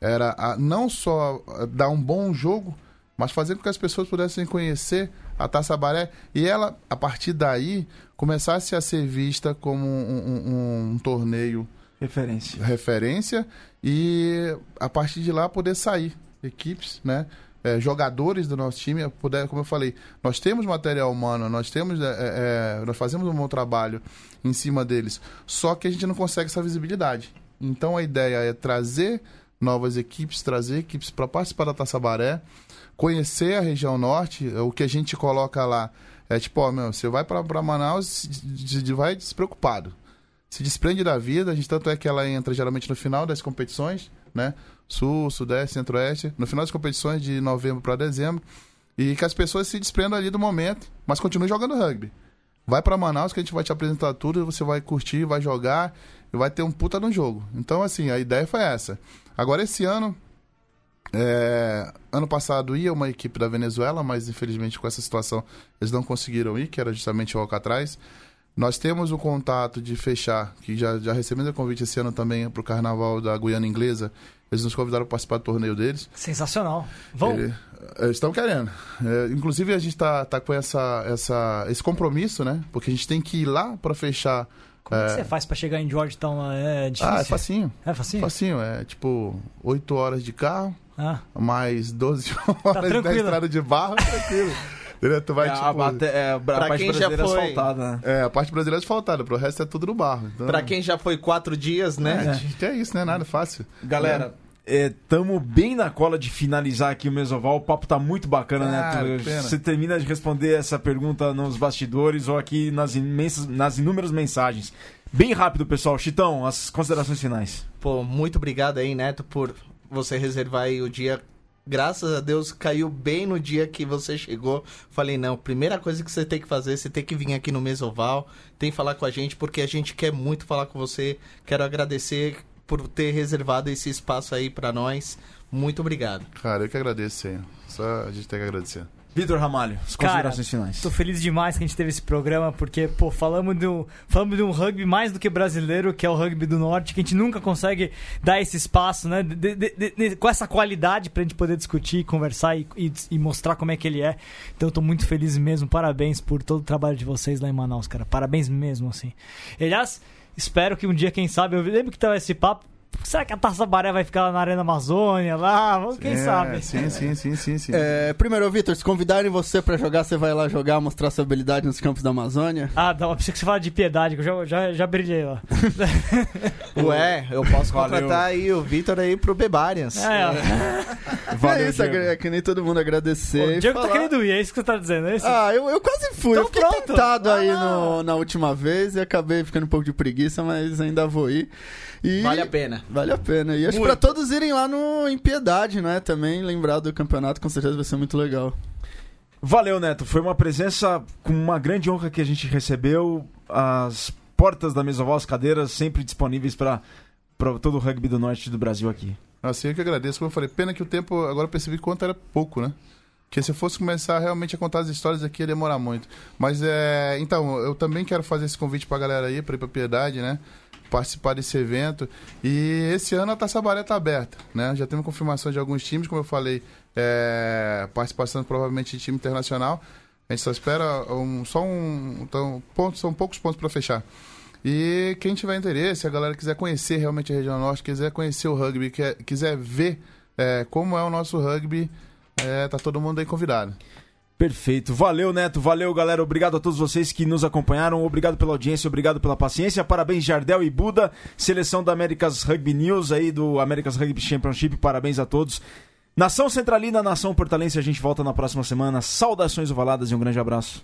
S5: era a- não só a, dar um bom jogo, mas fazer com que as pessoas pudessem conhecer a Taça Baré e ela, a partir daí, começasse a ser vista como um, um- um- torneio
S1: Referência.
S5: referência e a partir de lá poder sair equipes, né? É, jogadores do nosso time, puder, como eu falei, nós temos material humano, nós temos, é, é, nós fazemos um bom trabalho em cima deles, só que a gente não consegue essa visibilidade. Então a ideia é trazer novas equipes, trazer equipes para participar da Taça Baré, conhecer a região norte, o que a gente coloca lá é tipo, ó, meu, você vai para Manaus, vai despreocupado se desprende da vida. A gente tanto é que ela entra geralmente no final das competições, né? Sul, Sudeste, Centro-Oeste, no final das competições de novembro para dezembro, e que as pessoas se desprendam ali do momento, mas continuem jogando rugby. Vai para Manaus que a gente vai te apresentar tudo, você vai curtir, vai jogar e vai ter um puta no jogo. Então assim, a ideia foi essa. Agora esse ano é, ano passado ia uma equipe da Venezuela, mas infelizmente com essa situação eles não conseguiram ir, que era justamente o Alcatraz. Nós temos o contato de fechar, que já, já recebemos o convite esse ano também para o Carnaval da Guiana Inglesa. Eles nos convidaram para participar do torneio deles.
S2: Sensacional. Vão.
S5: Ele- é, estão querendo. É, inclusive, a gente está tá com essa, essa, esse compromisso, né? Porque a gente tem que ir lá para fechar.
S2: Como é que
S5: é,
S2: você faz pra chegar em Georgetown? É difícil?
S5: Ah, é facinho.
S2: É facinho?
S5: Facinho. É tipo 8 horas de carro,
S2: Ah,
S5: mais 12 horas da
S2: tranquilo.
S5: estrada de barro, tranquilo. Tu vai,
S1: é,
S5: tipo,
S1: a, bate- é, a parte
S4: quem já
S1: brasileira
S4: foi-
S1: asfaltada, né?
S5: é, a parte brasileira é asfaltada, pro resto é tudo no barro. Então,
S4: Pra quem já foi quatro dias,
S5: é,
S4: né?
S5: que é isso, né? Nada fácil.
S1: Galera, estamos bem na cola de finalizar aqui o Mesoval. O papo tá muito bacana,
S5: Ah,
S1: né?
S5: pena.
S1: Você termina de responder essa pergunta nos bastidores ou aqui nas, imensas, nas inúmeras mensagens. Bem rápido, pessoal. Chitão, as considerações finais.
S4: Pô, muito obrigado aí, Neto, por você reservar aí o dia. Graças a Deus caiu bem no dia que você chegou. Falei, não, primeira coisa que você tem que fazer, você tem que vir aqui no Mesoval, tem que falar com a gente, porque a gente quer muito falar com você. Quero agradecer por ter reservado esse espaço aí pra nós. Muito obrigado.
S5: Cara, eu que agradeço, senhor. Só a gente tem que agradecer.
S1: Vitor Ramalho, as
S2: Cara,
S1: considerações finais.
S2: Tô feliz demais que a gente teve esse programa, porque, pô, falamos de, um, falamos de um rugby mais do que brasileiro, que é o rugby do norte, que a gente nunca consegue dar esse espaço, né? de- de- de- com essa qualidade pra gente poder discutir, conversar e, e- e mostrar como é que ele é. Então eu tô muito feliz mesmo. Parabéns por todo o trabalho de vocês lá em Manaus, cara. Parabéns mesmo, assim. Aliás, espero que um dia, quem sabe, eu lembro que tava esse papo. Será que a Taça Baré vai ficar lá na Arena Amazônia, lá? Quem
S5: É,
S2: sabe?
S5: Sim, sim, sim, sim, sim.
S3: É, primeiro, Vitor, se convidarem você pra jogar, você vai lá jogar, mostrar sua habilidade nos campos da Amazônia.
S2: Ah, não, precisa que você fale de piedade, que eu já, já, já brilhei lá.
S4: Ué, eu posso
S1: Valeu.
S4: contratar aí o Vitor aí pro Bebarians.
S2: É, ó.
S1: Valeu,
S3: é isso,
S1: Diego.
S3: é que nem todo mundo agradecer.
S2: o Diego tá
S3: falar-
S2: querendo ir, é isso que você tá dizendo, é isso?
S3: Ah, eu, eu quase fui.
S2: Então
S3: eu fiquei
S2: pronto.
S3: tentado
S2: Vai
S3: aí no- na última vez e acabei ficando um pouco de preguiça, mas ainda vou ir. E
S4: Vale a pena.
S3: Vale a pena. E acho
S4: Muito.
S3: pra todos irem lá no em Piedade, né? Também lembrar do campeonato, com certeza vai ser muito legal.
S1: Valeu, Neto. Foi uma presença com uma grande honra que a gente recebeu. As portas da Mesoval, as cadeiras sempre disponíveis para todo o rugby do norte do Brasil aqui.
S5: Assim, eu que agradeço. Como eu falei, pena que o tempo, agora eu percebi quanto era pouco, né? Porque se eu fosse começar realmente a contar as histórias aqui, ia demorar muito. Mas é. Então, eu também quero fazer esse convite pra galera aí, pra ir pra Piedade, né? Participar desse evento. E esse ano a Taça Baré está aberta, né? Já temos confirmação de alguns times, como eu falei, é, participação provavelmente de time internacional. A gente só espera um, só um. Então, pontos, são poucos pontos para fechar. E quem tiver interesse, a galera quiser conhecer realmente a região norte, quiser conhecer o rugby, quer, quiser ver é, como é o nosso rugby, é, tá todo mundo aí convidado.
S1: Perfeito. Valeu, Neto. Valeu, galera. Obrigado a todos vocês que nos acompanharam. Obrigado pela audiência, obrigado pela paciência. Parabéns, Jardel e Buda. Seleção da Américas Rugby News aí, do Americas Rugby Championship. Parabéns a todos. Nação Centralina, Nação Portalense, a gente volta na próxima semana. Saudações ovaladas e um grande abraço.